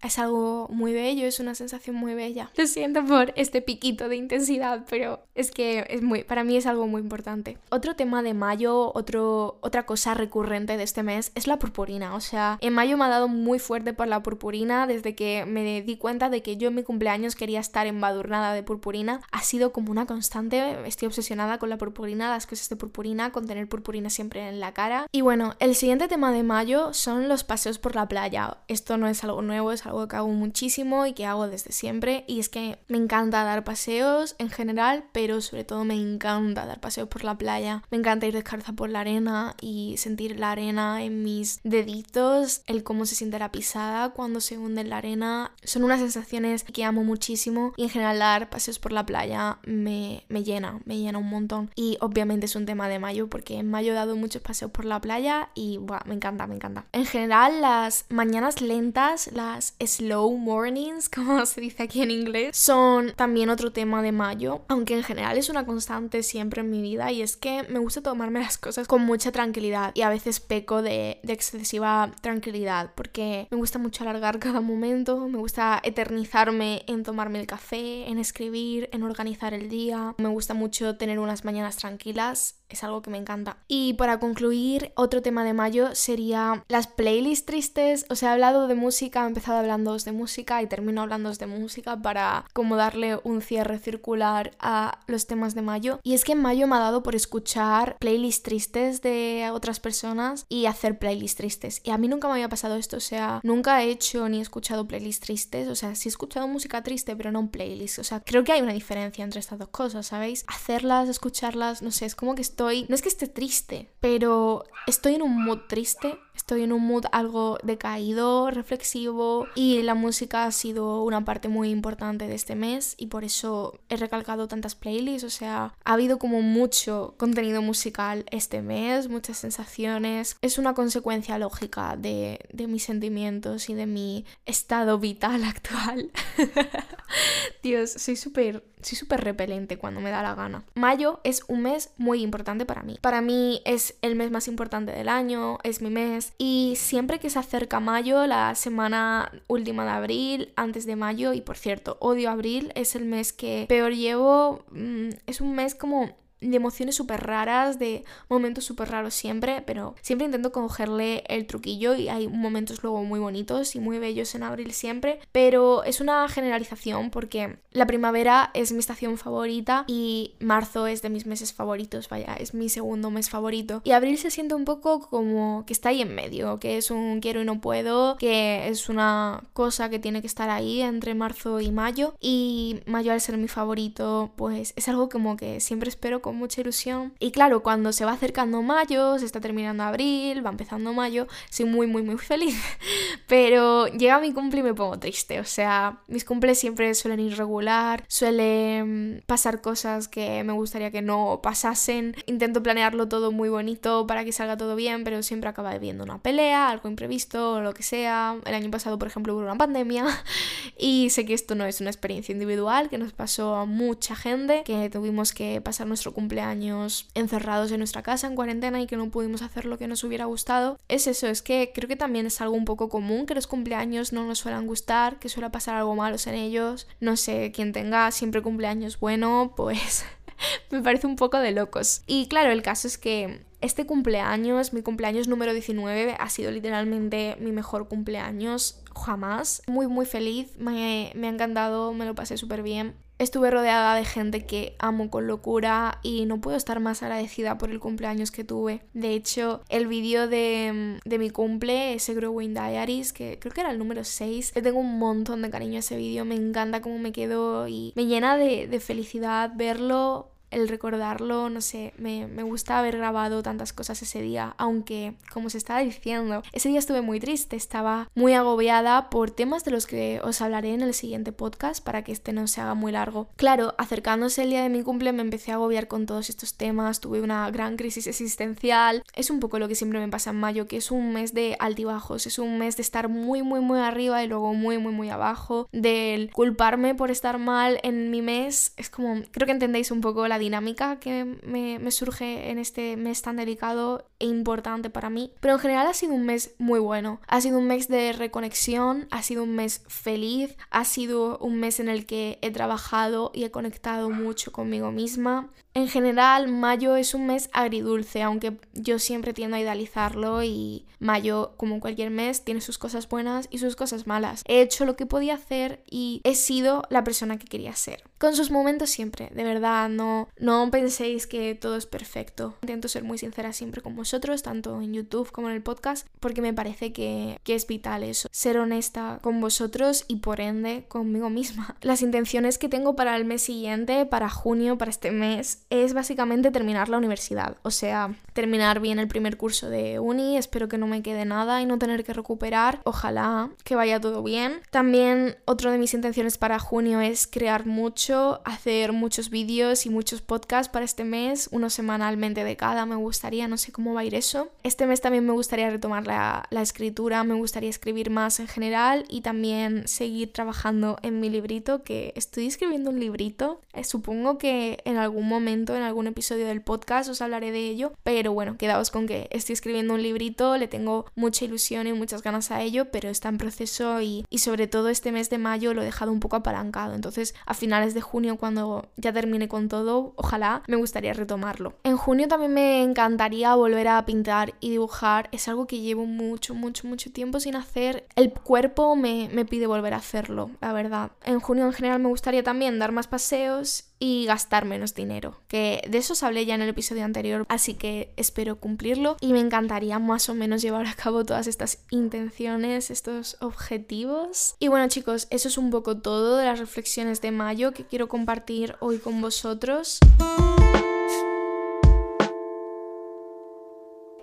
es algo muy bello, es una sensación muy bella. Lo siento por este piquito de intensidad, pero es que es muy, para mí es algo muy importante. Otro tema de mayo, otro, otra cosa recurrente de este mes es la purpurina. O sea, en mayo me ha dado muy fuerte por la purpurina desde que me di cuenta de que yo en mi cumpleaños quería estar embadurnada de purpurina. Ha sido como una constante, estoy obsesionada con la purpurina, las cosas de purpurina, con tener purpurina siempre en la cara. Y bueno, el siguiente tema de mayo son los paseos por la playa. Esto no es algo nuevo, es algo que hago muchísimo y que hago desde siempre. Y es que me encanta dar paseos en general, pero sobre todo me encanta dar paseos por la playa. Me encanta ir descalza por la arena y sentir la arena en mis deditos, el cómo se siente la pisada cuando se hunde en la arena. Son unas sensaciones que amo muchísimo y en general dar paseos por la playa me, me llena, me llena un montón. Y obviamente es un tema de mayo porque en mayo he dado muchos paseos por la playa y me encanta, me encanta. En general las mañanas lentas las slow mornings, [laughs] como se dice aquí en inglés, son también otro tema de mayo, aunque en general es una constante siempre en mi vida y es que me gusta tomarme [laughs] las cosas con mucha tranquilidad y a veces peco de, excesiva tranquilidad porque me gusta mucho alargar [laughs] cada momento, me gusta eternizarme en tomarme el café, en escribir, en organizar el día, me gusta mucho tener unas mañanas tranquilas es algo que me encanta. Y para concluir, otro tema de mayo sería las playlists tristes. Os he hablado de música, he empezado hablando de música y termino hablando de música para como darle un cierre circular a los temas de mayo. Y es que en mayo me ha dado por escuchar playlists tristes de otras personas y hacer playlists tristes. Y a mí nunca me había pasado esto, o sea, nunca he hecho ni he escuchado playlists tristes, o sea, sí he escuchado música triste, pero no un playlist. O sea, creo que hay una diferencia entre estas dos cosas, ¿sabéis? Hacerlas, escucharlas, no sé, es como que estoy, no es que esté triste, pero estoy en un mood triste, estoy en un mood algo decaído, reflexivo y la música ha sido una parte muy importante de este mes y por eso he recalcado tantas playlists, o sea, ha habido como mucho contenido musical este mes, muchas sensaciones, es una consecuencia lógica de, de mis sentimientos y de mi estado vital [laughs] actual. [laughs] Dios, soy súper soy súper repelente cuando me da la gana. Mayo es un mes muy importante para mí. Para mí es el mes más importante del año, es mi mes. Y siempre que se acerca mayo, la semana última de abril, antes de mayo, y por cierto, odio abril, es el mes que peor llevo. Mm, es un mes como de emociones súper raras, de momentos súper raros siempre, pero siempre intento cogerle el truquillo y hay momentos luego muy bonitos y muy bellos en abril siempre, pero es una generalización porque la primavera es mi estación favorita y marzo es de mis meses favoritos, vaya, es mi segundo mes favorito. Y abril se siente un poco como que está ahí en medio, que es un quiero y no puedo, que es una cosa que tiene que estar ahí entre marzo y mayo. Y mayo al ser mi favorito pues es algo como que siempre espero con mucha ilusión. Y claro, cuando se va acercando mayo, se está terminando abril, va empezando mayo, soy muy, muy, muy feliz. [laughs] Pero llega mi cumple y me pongo triste. O sea, mis cumples siempre suelen ir regular, suelen pasar cosas que me gustaría que no pasasen. Intento planearlo todo muy bonito para que salga todo bien, pero siempre acaba habiendo una pelea, algo imprevisto o lo que sea. El año pasado, por ejemplo, hubo una pandemia [laughs] y sé que esto no es una experiencia individual, que nos pasó a mucha gente, que tuvimos que pasar nuestro cumpleaños encerrados en nuestra casa en cuarentena y que no pudimos hacer lo que nos hubiera gustado. Es eso, es que creo que también es algo un poco común que los cumpleaños no nos suelen gustar, que suele pasar algo malo en ellos. No sé, quien tenga siempre cumpleaños bueno, pues [laughs] me parece un poco de locos. Y claro, el caso es que este cumpleaños, mi cumpleaños número 19, ha sido literalmente mi mejor cumpleaños jamás. Muy, muy feliz, me, me ha encantado, me lo pasé súper bien. Estuve rodeada de gente que amo con locura y no puedo estar más agradecida por el cumpleaños que tuve. De hecho, el vídeo de, de, mi cumple, ese Growing Diaries, que creo que era el número 6, le tengo un montón de cariño a ese vídeo, me encanta cómo me quedó y me llena de, de felicidad verlo el recordarlo, no sé, me, me, gusta haber grabado tantas cosas ese día, aunque, como se estaba diciendo, ese día estuve muy triste, estaba muy agobiada por temas de los que os hablaré en el siguiente podcast para que este no se haga muy largo. Claro, acercándose el día de mi cumple me empecé a agobiar con todos estos temas, tuve una gran crisis existencial, es un poco lo que siempre me pasa en mayo, que es un mes de altibajos, es un mes de estar muy, muy, muy arriba y luego muy, muy, muy abajo, del culparme por estar mal en mi mes, es como, creo que entendéis un poco la dinámica que me, me, surge en este mes tan delicado e importante para mí. Pero en general ha sido un mes muy bueno. Ha sido un mes de reconexión, ha sido un mes feliz, ha sido un mes en el que he trabajado y he conectado mucho conmigo misma. En general, mayo es un mes agridulce, aunque yo siempre tiendo a idealizarlo y mayo, como cualquier mes, tiene sus cosas buenas y sus cosas malas. He hecho lo que podía hacer y he sido la persona que quería ser. Con sus momentos siempre, de verdad, no, no penséis que todo es perfecto. Intento ser muy sincera siempre con vosotros, tanto en YouTube como en el podcast, porque me parece que, que es vital eso, ser honesta con vosotros y por ende conmigo misma. [laughs] Las intenciones que tengo para el mes siguiente, para junio, para este mes, es básicamente terminar la universidad, o sea, terminar bien el primer curso de uni, espero que no me quede nada y no tener que recuperar, ojalá que vaya todo bien. También otro de mis intenciones para junio es crear mucho, hacer muchos vídeos y muchos podcasts para este mes, uno semanalmente de cada, me gustaría, no sé cómo va a ir eso. Este mes también me gustaría retomar la, la escritura, me gustaría escribir más en general y también seguir trabajando en mi librito, que estoy escribiendo un librito, eh, supongo que en algún momento en algún episodio del podcast, os hablaré de ello, pero bueno, quedaos con que estoy escribiendo un librito, le tengo mucha ilusión y muchas ganas a ello, pero está en proceso y, y sobre todo este mes de mayo lo he dejado un poco apalancado, entonces a finales de junio cuando ya termine con todo, ojalá me gustaría retomarlo. En junio también me encantaría volver a pintar y dibujar, es algo que llevo mucho, mucho, mucho tiempo sin hacer, el cuerpo me, me pide volver a hacerlo, la verdad. En junio en general me gustaría también dar más paseos y gastar menos dinero, que de eso os hablé ya en el episodio anterior, así que espero cumplirlo y me encantaría más o menos llevar a cabo todas estas intenciones, estos objetivos. Y bueno chicos, eso es un poco todo de las reflexiones de mayo que quiero compartir hoy con vosotros.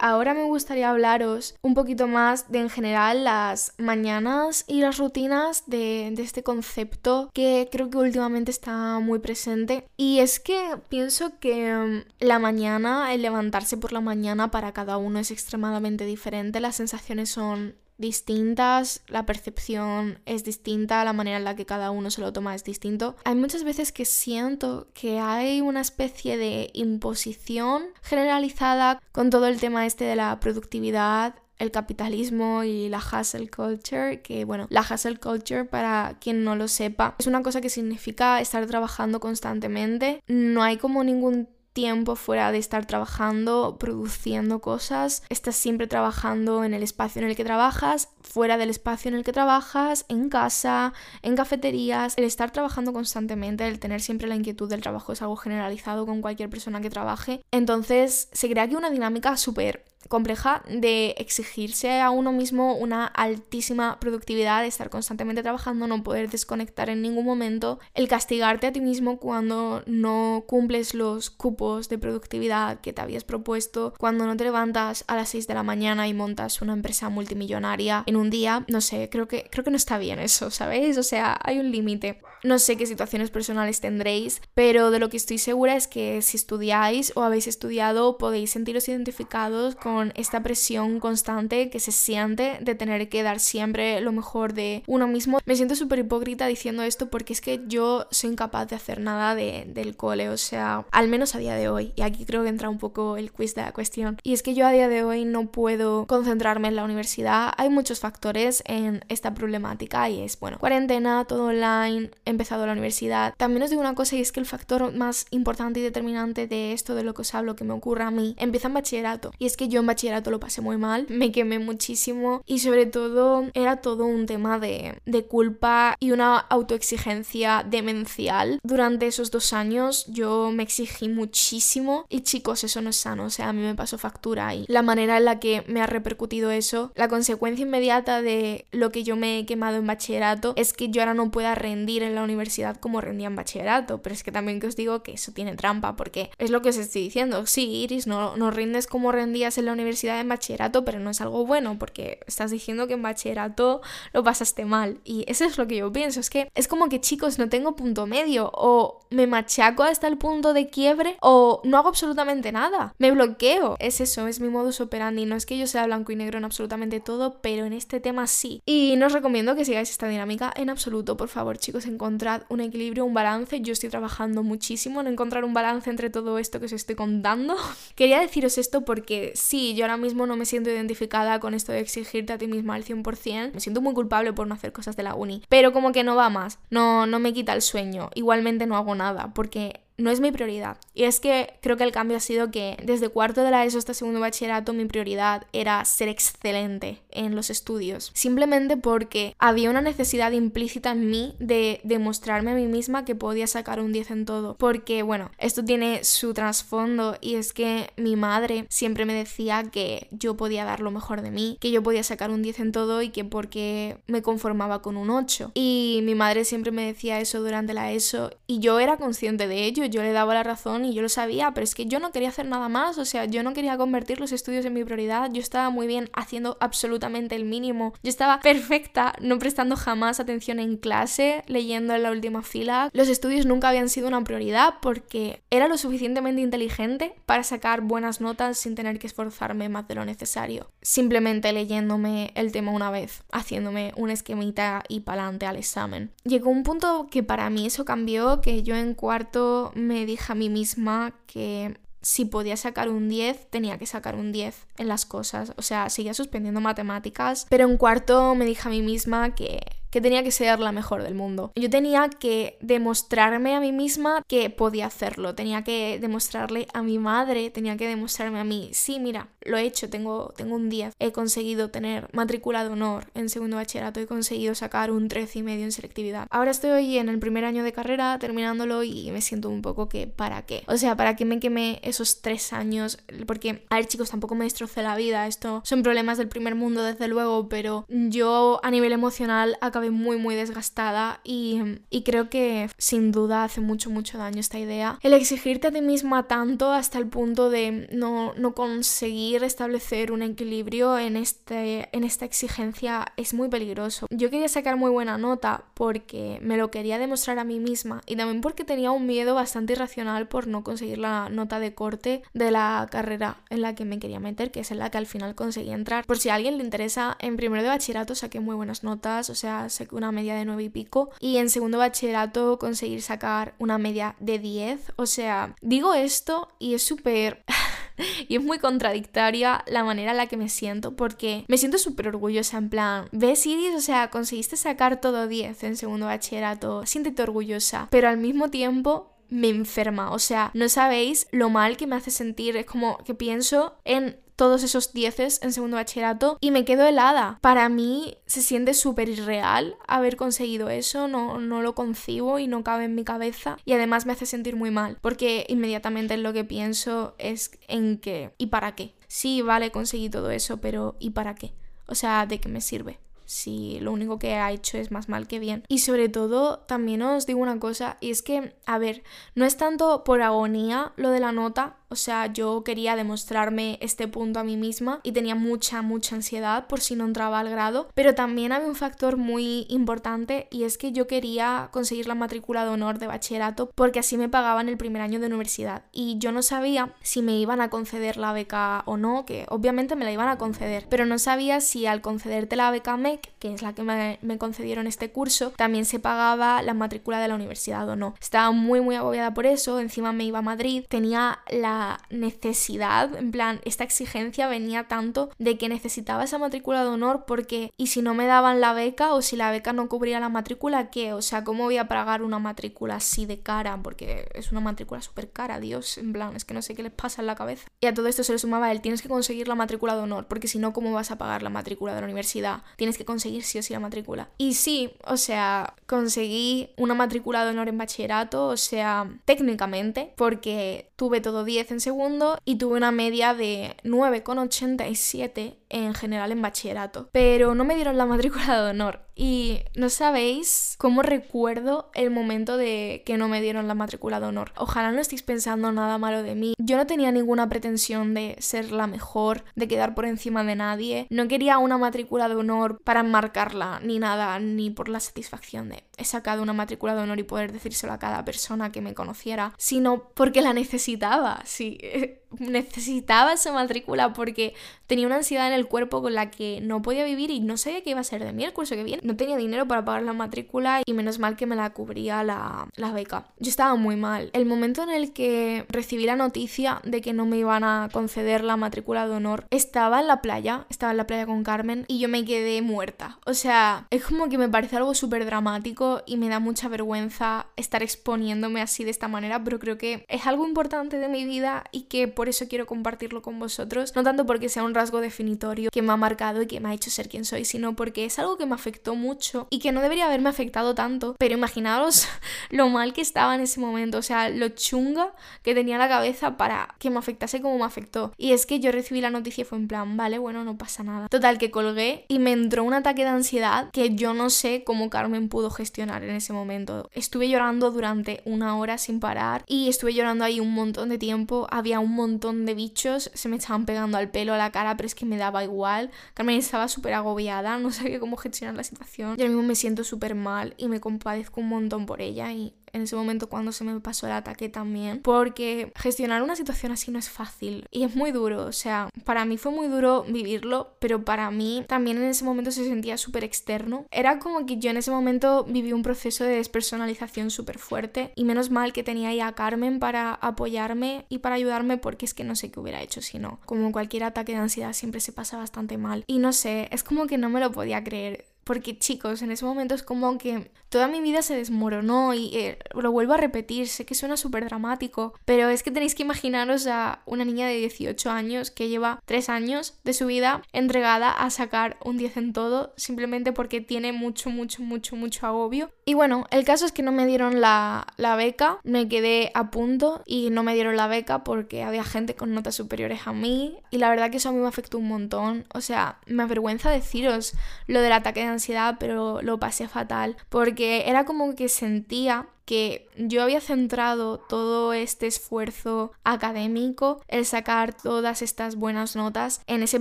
Ahora me gustaría hablaros un poquito más de en general las mañanas y las rutinas de, este concepto que creo que últimamente está muy presente. Y es que pienso que mm, la mañana, el levantarse por la mañana para cada uno es extremadamente diferente, las sensaciones son distintas, la percepción es distinta, la manera en la que cada uno se lo toma es distinto. Hay muchas veces que siento que hay una especie de imposición generalizada con todo el tema este de la productividad el capitalismo y la hustle culture, que bueno, la hustle culture para quien no lo sepa es una cosa que significa estar trabajando constantemente, no hay como ningún tiempo fuera de estar trabajando, produciendo cosas, estás siempre trabajando en el espacio en el que trabajas, fuera del espacio en el que trabajas, en casa, en cafeterías, el estar trabajando constantemente, el tener siempre la inquietud del trabajo es algo generalizado con cualquier persona que trabaje. Entonces se crea aquí una dinámica súper compleja de exigirse a uno mismo una altísima productividad, de estar constantemente trabajando, no poder desconectar en ningún momento, el castigarte a ti mismo cuando no cumples los cupos de productividad que te habías propuesto, cuando no te levantas a las 6 de la mañana y montas una empresa multimillonaria en un día, no sé, creo que creo que no está bien eso, ¿sabéis? O sea, hay un límite. No sé qué situaciones personales tendréis, pero de lo que estoy segura es que si estudiáis o habéis estudiado podéis sentiros identificados con esta presión constante que se siente de tener que dar siempre lo mejor de uno mismo. Me siento súper hipócrita diciendo esto porque es que yo soy incapaz de hacer nada de, del cole, o sea, al menos a día de hoy. Y aquí creo que entra un poco el quiz de la cuestión. Y es que yo a día de hoy no puedo concentrarme en la universidad. Hay muchos factores en esta problemática y es, bueno, cuarentena, todo online, empezado la universidad. También os digo una cosa y es que el factor más importante y determinante de esto de lo que os hablo que me ocurra a mí empieza en bachillerato. Y es que yo en bachillerato lo pasé muy mal, me quemé muchísimo y sobre todo era todo un tema de, de culpa y una autoexigencia demencial. Durante esos dos años yo me exigí muchísimo y chicos, eso no es sano, o sea, a mí me pasó factura y la manera en la que me ha repercutido eso, la consecuencia inmediata de lo que yo me he quemado en bachillerato es que yo ahora no pueda rendir en la universidad como rendía en bachillerato, pero es que también que os digo que eso tiene trampa porque es lo que os estoy diciendo, sí, Iris, no, no rindes como rendías en la universidad en bachillerato, pero no es algo bueno porque estás diciendo que en bachillerato lo pasaste mal. Y eso es lo que yo pienso, es que es como que chicos, no tengo punto medio, o me machaco hasta el punto de quiebre, o no hago absolutamente nada, me bloqueo. Es eso, es mi modus operandi. No es que yo sea blanco y negro en absolutamente todo, pero en este tema sí. Y no os recomiendo que sigáis esta dinámica en absoluto, por favor, chicos, encontrad un equilibrio, un balance. Yo estoy trabajando muchísimo en encontrar un balance entre todo esto que os estoy contando. [laughs] Quería deciros esto porque sí, yo ahora mismo no me siento identificada con esto de exigirte a ti misma al 100%. Me siento muy culpable por no hacer cosas de la uni. Pero como que no va más. No, no me quita el sueño. Igualmente no hago nada porque no es mi prioridad. Y es que creo que el cambio ha sido que desde cuarto de la ESO hasta segundo bachillerato mi prioridad era ser excelente en los estudios. Simplemente porque había una necesidad implícita en mí de demostrarme a mí misma que podía sacar un 10 en todo. Porque, bueno, esto tiene su trasfondo y es que mi madre siempre me decía que yo podía dar lo mejor de mí, que yo podía sacar un 10 en todo y que porque me conformaba con un 8. Y mi madre siempre me decía eso durante la ESO y yo era consciente de ello yo le daba la razón y yo lo sabía, pero es que yo no quería hacer nada más, o sea, yo no quería convertir los estudios en mi prioridad, yo estaba muy bien haciendo absolutamente el mínimo, yo estaba perfecta, no prestando jamás atención en clase, leyendo en la última fila, los estudios nunca habían sido una prioridad porque era lo suficientemente inteligente para sacar buenas notas sin tener que esforzarme más de lo necesario, simplemente leyéndome el tema una vez, haciéndome un esquemita y pa'lante al examen. Llegó un punto que para mí eso cambió, que yo en cuarto me dije a mí misma que si podía sacar un 10, tenía que sacar un 10 en las cosas. O sea, seguía suspendiendo matemáticas, pero en cuarto me dije a mí misma que que tenía que ser la mejor del mundo. Yo tenía que demostrarme a mí misma que podía hacerlo, tenía que demostrarle a mi madre, tenía que demostrarme a mí, sí, mira, lo he hecho, tengo, tengo un 10, he conseguido tener matrícula de honor en segundo bachillerato, he conseguido sacar un 13 y medio en selectividad. Ahora estoy en el primer año de carrera terminándolo y me siento un poco que ¿para qué? O sea, ¿para qué me quemé esos tres años? Porque, a ver chicos, tampoco me destrocé la vida, esto son problemas del primer mundo desde luego, pero yo a nivel emocional acabé muy muy desgastada y, y, creo que sin duda hace mucho mucho daño esta idea. El exigirte a ti misma tanto hasta el punto de no, no conseguir establecer un equilibrio en, este, en esta exigencia es muy peligroso. Yo quería sacar muy buena nota porque me lo quería demostrar a mí misma y también porque tenía un miedo bastante irracional por no conseguir la nota de corte de la carrera en la que me quería meter, que es en la que al final conseguí entrar. Por si a alguien le interesa, en primero de bachillerato saqué muy buenas notas, o sea, saqué una media de 9 y pico. Y en segundo bachillerato conseguir sacar una media de 10. O sea, digo esto y es súper... [laughs] y es muy contradictoria la manera en la que me siento porque me siento súper orgullosa en plan, ves Iris, o sea, conseguiste sacar todo 10 en segundo bachillerato, siéntete orgullosa, pero al mismo tiempo me enferma. O sea, no sabéis lo mal que me hace sentir. Es como que pienso en todos esos dieces en segundo bachillerato y me quedo helada. Para mí se siente súper irreal haber conseguido eso, no, no lo concibo y no cabe en mi cabeza y además me hace sentir muy mal porque inmediatamente lo que pienso es en qué y para qué. Sí, vale, conseguí todo eso, pero ¿y para qué? O sea, ¿de qué me sirve? si lo único que ha hecho es más mal que bien. Y sobre todo, también os digo una cosa, y es que, a ver, no es tanto por agonía lo de la nota, o sea, yo quería demostrarme este punto a mí misma y tenía mucha, mucha ansiedad por si no entraba al grado. Pero también había un factor muy importante y es que yo quería conseguir la matrícula de honor de bachillerato porque así me pagaban el primer año de universidad. Y yo no sabía si me iban a conceder la beca o no, que obviamente me la iban a conceder, pero no sabía si al concederte la beca MEC, que es la que me, me concedieron este curso, también se pagaba la matrícula de la universidad o no. Estaba muy, muy agobiada por eso, encima me iba a Madrid, tenía la necesidad, en plan, esta exigencia venía tanto de que necesitaba esa matrícula de honor porque, y si no me daban la beca o si la beca no cubría la matrícula, ¿qué? O sea, ¿cómo voy a pagar una matrícula así de cara? Porque es una matrícula súper cara, Dios, en plan, es que no sé qué les pasa en la cabeza. Y a todo esto se le sumaba el, tienes que conseguir la matrícula de honor, porque si no, ¿cómo vas a pagar la matrícula de la universidad? Tienes que conseguir sí o sí la matrícula. Y sí, o sea, conseguí una matrícula de honor en bachillerato, o sea, técnicamente, porque tuve todo 10 en segundo y tuve una media de 9,87 en general en bachillerato. Pero no me dieron la matrícula de honor. Y no sabéis cómo recuerdo el momento de que no me dieron la matrícula de honor. Ojalá no estéis pensando nada malo de mí. Yo no tenía ninguna pretensión de ser la mejor, de quedar por encima de nadie. No quería una matrícula de honor para enmarcarla, ni nada, ni por la satisfacción de he sacado una matrícula de honor y poder decírselo a cada persona que me conociera, sino porque la necesitaba. Sí, [laughs] necesitaba esa matrícula porque tenía una ansiedad en el cuerpo con la que no podía vivir y no sabía qué iba a ser de mí el curso que viene. No tenía dinero para pagar la matrícula y menos mal que me la cubría la, la beca. Yo estaba muy mal. El momento en el que recibí la noticia de que no me iban a conceder la matrícula de honor, estaba en la playa, estaba en la playa con Carmen y yo me quedé muerta. O sea, es como que me parece algo súper dramático y me da mucha vergüenza estar exponiéndome así de esta manera, pero creo que es algo importante de mi vida y que por eso quiero compartirlo con vosotros, no tanto porque sea un rasgo definitorio que me ha marcado y que me ha hecho ser quien soy, sino porque es algo que me afectó mucho y que no debería haberme afectado tanto, pero imaginaros [laughs] lo mal que estaba en ese momento, o sea, lo chunga que tenía la cabeza para que me afectase como me afectó. Y es que yo recibí la noticia y fue en plan, vale, bueno, no pasa nada. Total, que colgué y me entró un ataque de ansiedad que yo no sé cómo Carmen pudo gestionar en ese momento. Estuve llorando durante una hora sin parar y estuve llorando ahí un montón de tiempo, había un montón montón de bichos se me estaban pegando al pelo, a la cara, pero es que me daba igual. Carmen estaba súper agobiada, no sabía cómo gestionar la situación. Yo mismo me siento súper mal y me compadezco un montón por ella y en ese momento cuando se me pasó el ataque también, porque gestionar una situación así no es fácil y es muy duro, o sea, para mí fue muy duro vivirlo, pero para mí también en ese momento se sentía súper externo. Era como que yo en ese momento viví un proceso de despersonalización súper fuerte y menos mal que tenía ahí a Carmen para apoyarme y para ayudarme porque es que no sé qué hubiera hecho si no. Como cualquier ataque de ansiedad siempre se pasa bastante mal y no sé, es como que no me lo podía creer porque chicos, en ese momento es como que toda mi vida se desmoronó y eh, lo vuelvo a repetir, sé que suena súper dramático, pero es que tenéis que imaginaros a una niña de 18 años que lleva 3 años de su vida entregada a sacar un 10 en todo simplemente porque tiene mucho, mucho, mucho, mucho agobio. Y bueno, el caso es que no me dieron la, la beca, me quedé a punto y no me dieron la beca porque había gente con notas superiores a mí y la verdad que eso a mí me afectó un montón, o sea, me avergüenza deciros lo del ataque de ansiedad, pero lo pasé fatal, porque era como que sentía que yo había centrado todo este esfuerzo académico, el sacar todas estas buenas notas en ese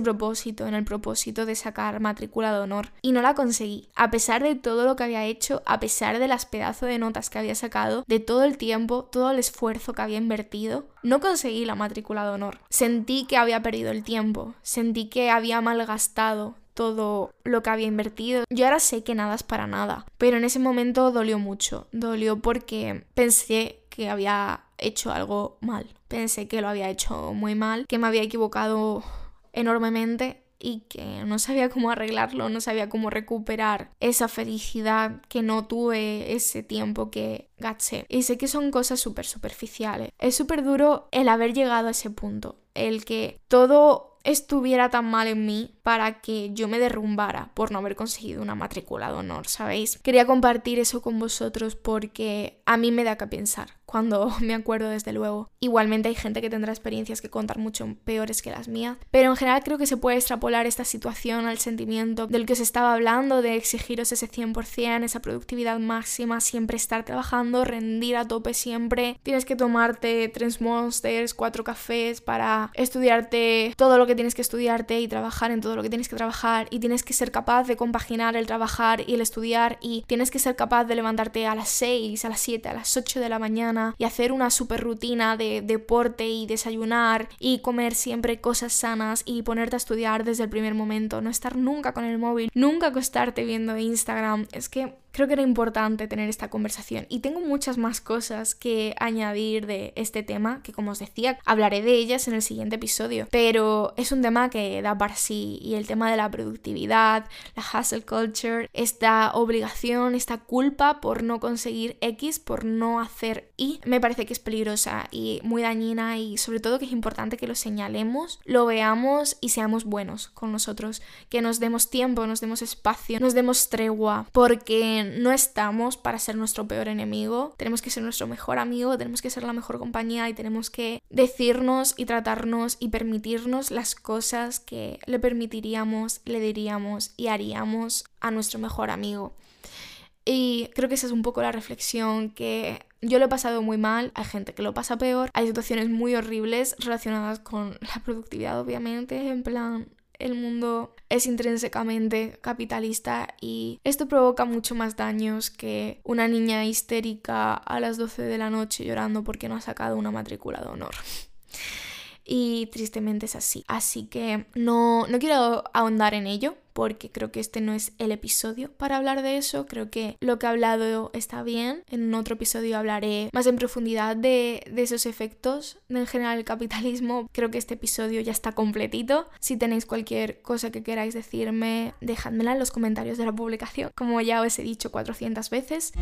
propósito, en el propósito de sacar matrícula de honor. Y no la conseguí. A pesar de todo lo que había hecho, a pesar de las pedazos de notas que había sacado, de todo el tiempo, todo el esfuerzo que había invertido, no conseguí la matrícula de honor. Sentí que había perdido el tiempo, sentí que había malgastado todo lo que había invertido. Yo ahora sé que nada es para nada, pero en ese momento dolió mucho. Dolió porque pensé que había hecho algo mal. Pensé que lo había hecho muy mal, que me había equivocado enormemente y que no sabía cómo arreglarlo, no sabía cómo recuperar esa felicidad que no tuve ese tiempo que gaché. Y sé que son cosas súper superficiales. Es súper duro el haber llegado a ese punto, el que todo estuviera tan mal en mí para que yo me derrumbara por no haber conseguido una matrícula de honor, ¿sabéis? Quería compartir eso con vosotros porque a mí me da que pensar cuando [laughs] me acuerdo desde luego. Igualmente hay gente que tendrá experiencias que contar mucho peores que las mías, pero en general creo que se puede extrapolar esta situación al sentimiento del que os estaba hablando, de exigiros ese 100%, esa productividad máxima, siempre estar trabajando, rendir a tope siempre. Tienes que tomarte tres monsters, cuatro cafés para estudiarte todo lo que tienes que estudiarte y trabajar en todo lo que tienes que trabajar y tienes que ser capaz de compaginar el trabajar y el estudiar y tienes que ser capaz de levantarte a las 6, a las 7, a las 8 de la mañana y hacer una super rutina de deporte y desayunar y comer siempre cosas sanas y ponerte a estudiar desde el primer momento, no estar nunca con el móvil, nunca acostarte viendo Instagram. Es que creo que era importante tener esta conversación. Y tengo muchas más cosas que añadir de este tema que como os decía hablaré de ellas en el siguiente episodio. Pero es un tema que da para sí y el tema de la productividad la hustle culture esta obligación esta culpa por no conseguir X por no hacer Y me parece que es peligrosa y muy dañina y sobre todo que es importante que lo señalemos lo veamos y seamos buenos con nosotros. Que nos demos tiempo nos demos espacio nos demos tregua porque no estamos para ser nuestro peor enemigo, tenemos que ser nuestro mejor amigo, tenemos que ser la mejor compañía y tenemos que decirnos y tratarnos y permitirnos las cosas que le permitiríamos, le diríamos y haríamos a nuestro mejor amigo. Y creo que esa es un poco la reflexión que yo lo he pasado muy mal, hay gente que lo pasa peor, hay situaciones muy horribles relacionadas con la productividad, obviamente, en plan, el mundo es intrínsecamente capitalista y esto provoca mucho más daños que una niña histérica a las 12 de la noche llorando porque no ha sacado una matrícula de honor. Y tristemente es así. Así que no, no quiero ahondar en ello porque creo que este no es el episodio para hablar de eso. Creo que lo que he hablado está bien. En otro episodio hablaré más en profundidad de, de esos efectos en general capitalismo. Creo que este episodio ya está completito. Si tenéis cualquier cosa que queráis decirme, dejádmela en los comentarios de la publicación, como ya os he dicho 400 veces.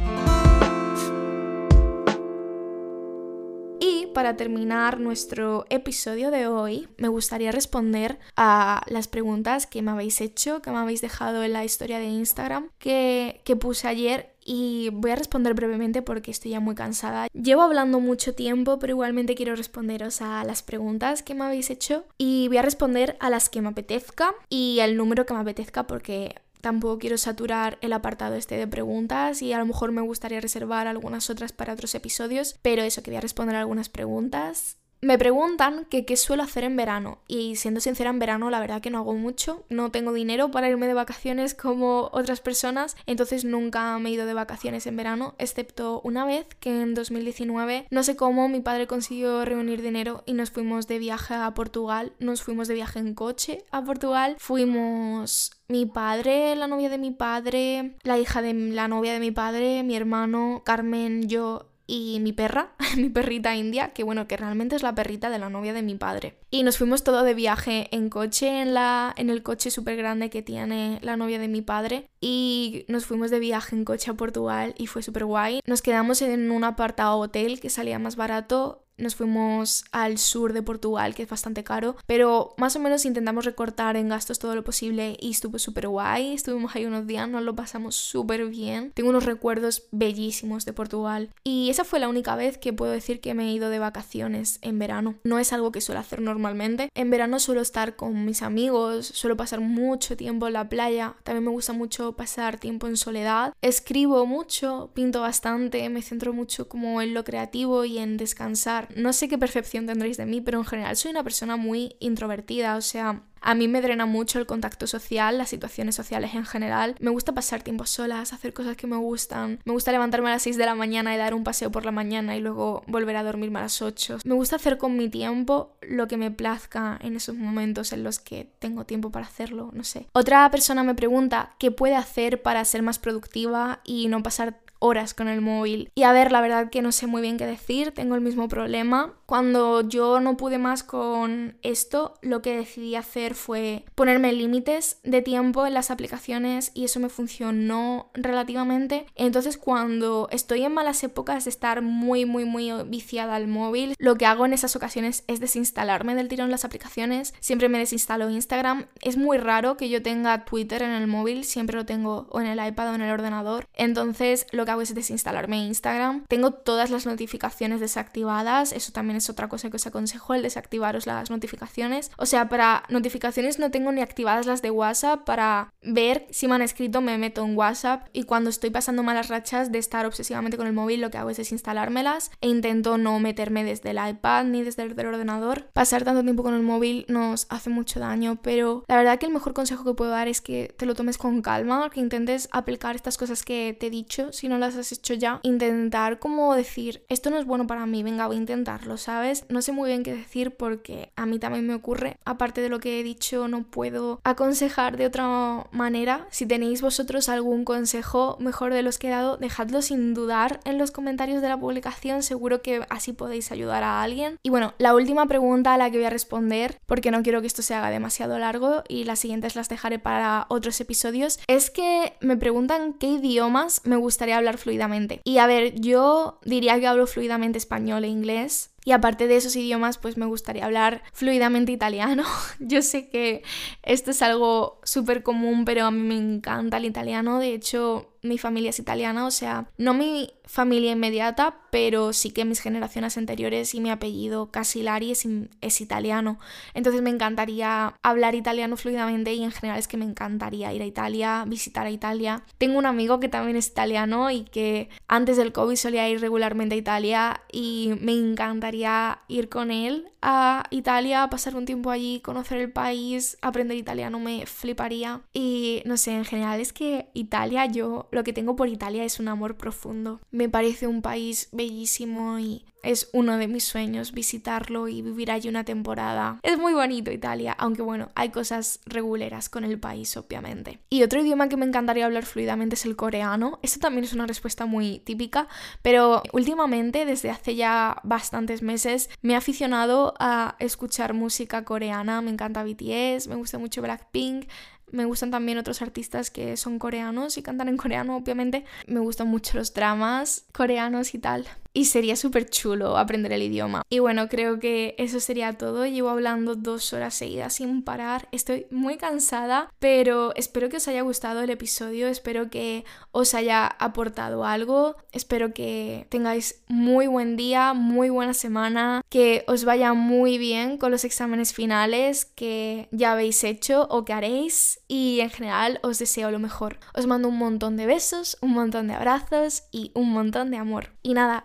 Para terminar nuestro episodio de hoy, me gustaría responder a las preguntas que me habéis hecho, que me habéis dejado en la historia de Instagram que, que puse ayer y voy a responder brevemente porque estoy ya muy cansada. Llevo hablando mucho tiempo, pero igualmente quiero responderos a las preguntas que me habéis hecho y voy a responder a las que me apetezca y al número que me apetezca porque Tampoco quiero saturar el apartado este de preguntas y a lo mejor me gustaría reservar algunas otras para otros episodios, pero eso, quería responder algunas preguntas me preguntan que qué suelo hacer en verano. Y siendo sincera en verano la verdad que no hago mucho, no tengo dinero para irme de vacaciones como otras personas, entonces nunca me he ido de vacaciones en verano, excepto una vez que en 2019 no sé cómo mi padre consiguió reunir dinero y nos fuimos de viaje a Portugal, nos fuimos de viaje en coche a Portugal, fuimos mi padre, la novia de mi padre, la hija de la novia de mi padre, mi hermano, Carmen, yo y mi perra, [laughs] mi perrita india, que bueno, que realmente es la perrita de la novia de mi padre. Y nos fuimos todo de viaje en coche, en, la, en el coche súper grande que tiene la novia de mi padre. Y nos fuimos de viaje en coche a Portugal y fue súper guay. Nos quedamos en un apartado hotel que salía más barato nos fuimos al sur de Portugal, que es bastante caro, pero más o menos intentamos recortar en gastos todo lo posible y estuvo súper guay. Estuvimos ahí unos días, nos lo pasamos súper bien. Tengo unos recuerdos bellísimos de Portugal y esa fue la única vez que puedo decir que me he ido de vacaciones en verano. No es algo que suelo hacer normalmente. En verano suelo estar con mis amigos, suelo pasar mucho tiempo en la playa. También me gusta mucho pasar tiempo en soledad. Escribo mucho, pinto bastante, me centro mucho como en lo creativo y en descansar no sé qué percepción tendréis de mí, pero en general soy una persona muy introvertida, o sea, a mí me drena mucho el contacto social, las situaciones sociales en general. Me gusta pasar tiempo solas, hacer cosas que me gustan. Me gusta levantarme a las 6 de la mañana y dar un paseo por la mañana y luego volver a dormirme a las 8. Me gusta hacer con mi tiempo lo que me plazca en esos momentos en los que tengo tiempo para hacerlo, no sé. Otra persona me pregunta qué puede hacer para ser más productiva y no pasar horas con el móvil. Y a ver, la verdad que no sé muy bien qué decir, tengo el mismo problema. Cuando yo no pude más con esto, lo que decidí hacer fue ponerme límites de tiempo en las aplicaciones y eso me funcionó relativamente. Entonces cuando estoy en malas épocas de estar muy, muy, muy viciada al móvil, lo que hago en esas ocasiones es desinstalarme del tirón las aplicaciones. Siempre me desinstalo Instagram. Es muy raro que yo tenga Twitter en el móvil, siempre lo tengo o en el iPad o en el ordenador. Entonces lo que hago es desinstalarme Instagram. Tengo todas las notificaciones desactivadas, eso también es otra cosa que os aconsejo, el desactivaros las notificaciones. O sea, para notificaciones no tengo ni activadas las de WhatsApp, para ver si me han escrito me meto en WhatsApp y cuando estoy pasando malas rachas de estar obsesivamente con el móvil lo que hago es desinstalármelas e intento no meterme desde el iPad ni desde el ordenador. Pasar tanto tiempo con el móvil nos hace mucho daño, pero la verdad que el mejor consejo que puedo dar es que te lo tomes con calma, que intentes aplicar estas cosas que te he dicho, si no las has hecho ya, intentar como decir, esto no es bueno para mí, venga, voy a intentarlo, ¿sabes? No sé muy bien qué decir porque a mí también me ocurre. Aparte de lo que he dicho, no puedo aconsejar de otra manera. Si tenéis vosotros algún consejo mejor de los que he dado, dejadlo sin dudar en los comentarios de la publicación. Seguro que así podéis ayudar a alguien. Y bueno, la última pregunta a la que voy a responder, porque no quiero que esto se haga demasiado largo y las siguientes las dejaré para otros episodios, es que me preguntan qué idiomas me gustaría hablar fluidamente. Y a ver, yo diría que hablo fluidamente español e inglés, y aparte de esos idiomas, pues me gustaría hablar fluidamente italiano. [laughs] Yo sé que esto es algo súper común, pero a mí me encanta el italiano. De hecho, mi familia es italiana, o sea, no mi familia inmediata, pero sí que mis generaciones anteriores y mi apellido Casilari es, es italiano. Entonces me encantaría hablar italiano fluidamente y en general es que me encantaría ir a Italia, visitar a Italia. Tengo un amigo que también es italiano y que antes del COVID solía ir regularmente a Italia y me encantaría ir con él a Italia, pasar un tiempo allí, conocer el país, aprender italiano me fliparía. Y no sé, en general es que Italia yo lo que tengo por Italia es un amor profundo. Me parece un país bellísimo y es uno de mis sueños visitarlo y vivir allí una temporada. Es muy bonito Italia, aunque bueno, hay cosas reguleras con el país, obviamente. Y otro idioma que me encantaría hablar fluidamente es el coreano. Esto también es una respuesta muy típica, pero últimamente, desde hace ya bastantes meses, me he aficionado a escuchar música coreana. Me encanta BTS, me gusta mucho Blackpink, me gustan también otros artistas que son coreanos y cantan en coreano, obviamente. Me gustan mucho los dramas coreanos y tal y sería súper chulo aprender el idioma. Y bueno, creo que eso sería todo. Llevo hablando dos horas seguidas sin parar. Estoy muy cansada, pero espero que os haya gustado el episodio, espero que os haya aportado algo, espero que tengáis muy buen día, muy buena semana, que os vaya muy bien con los exámenes finales que ya habéis hecho o que haréis y en general os deseo lo mejor. Os mando un montón de besos, un montón de abrazos y un montón de amor. Y nada,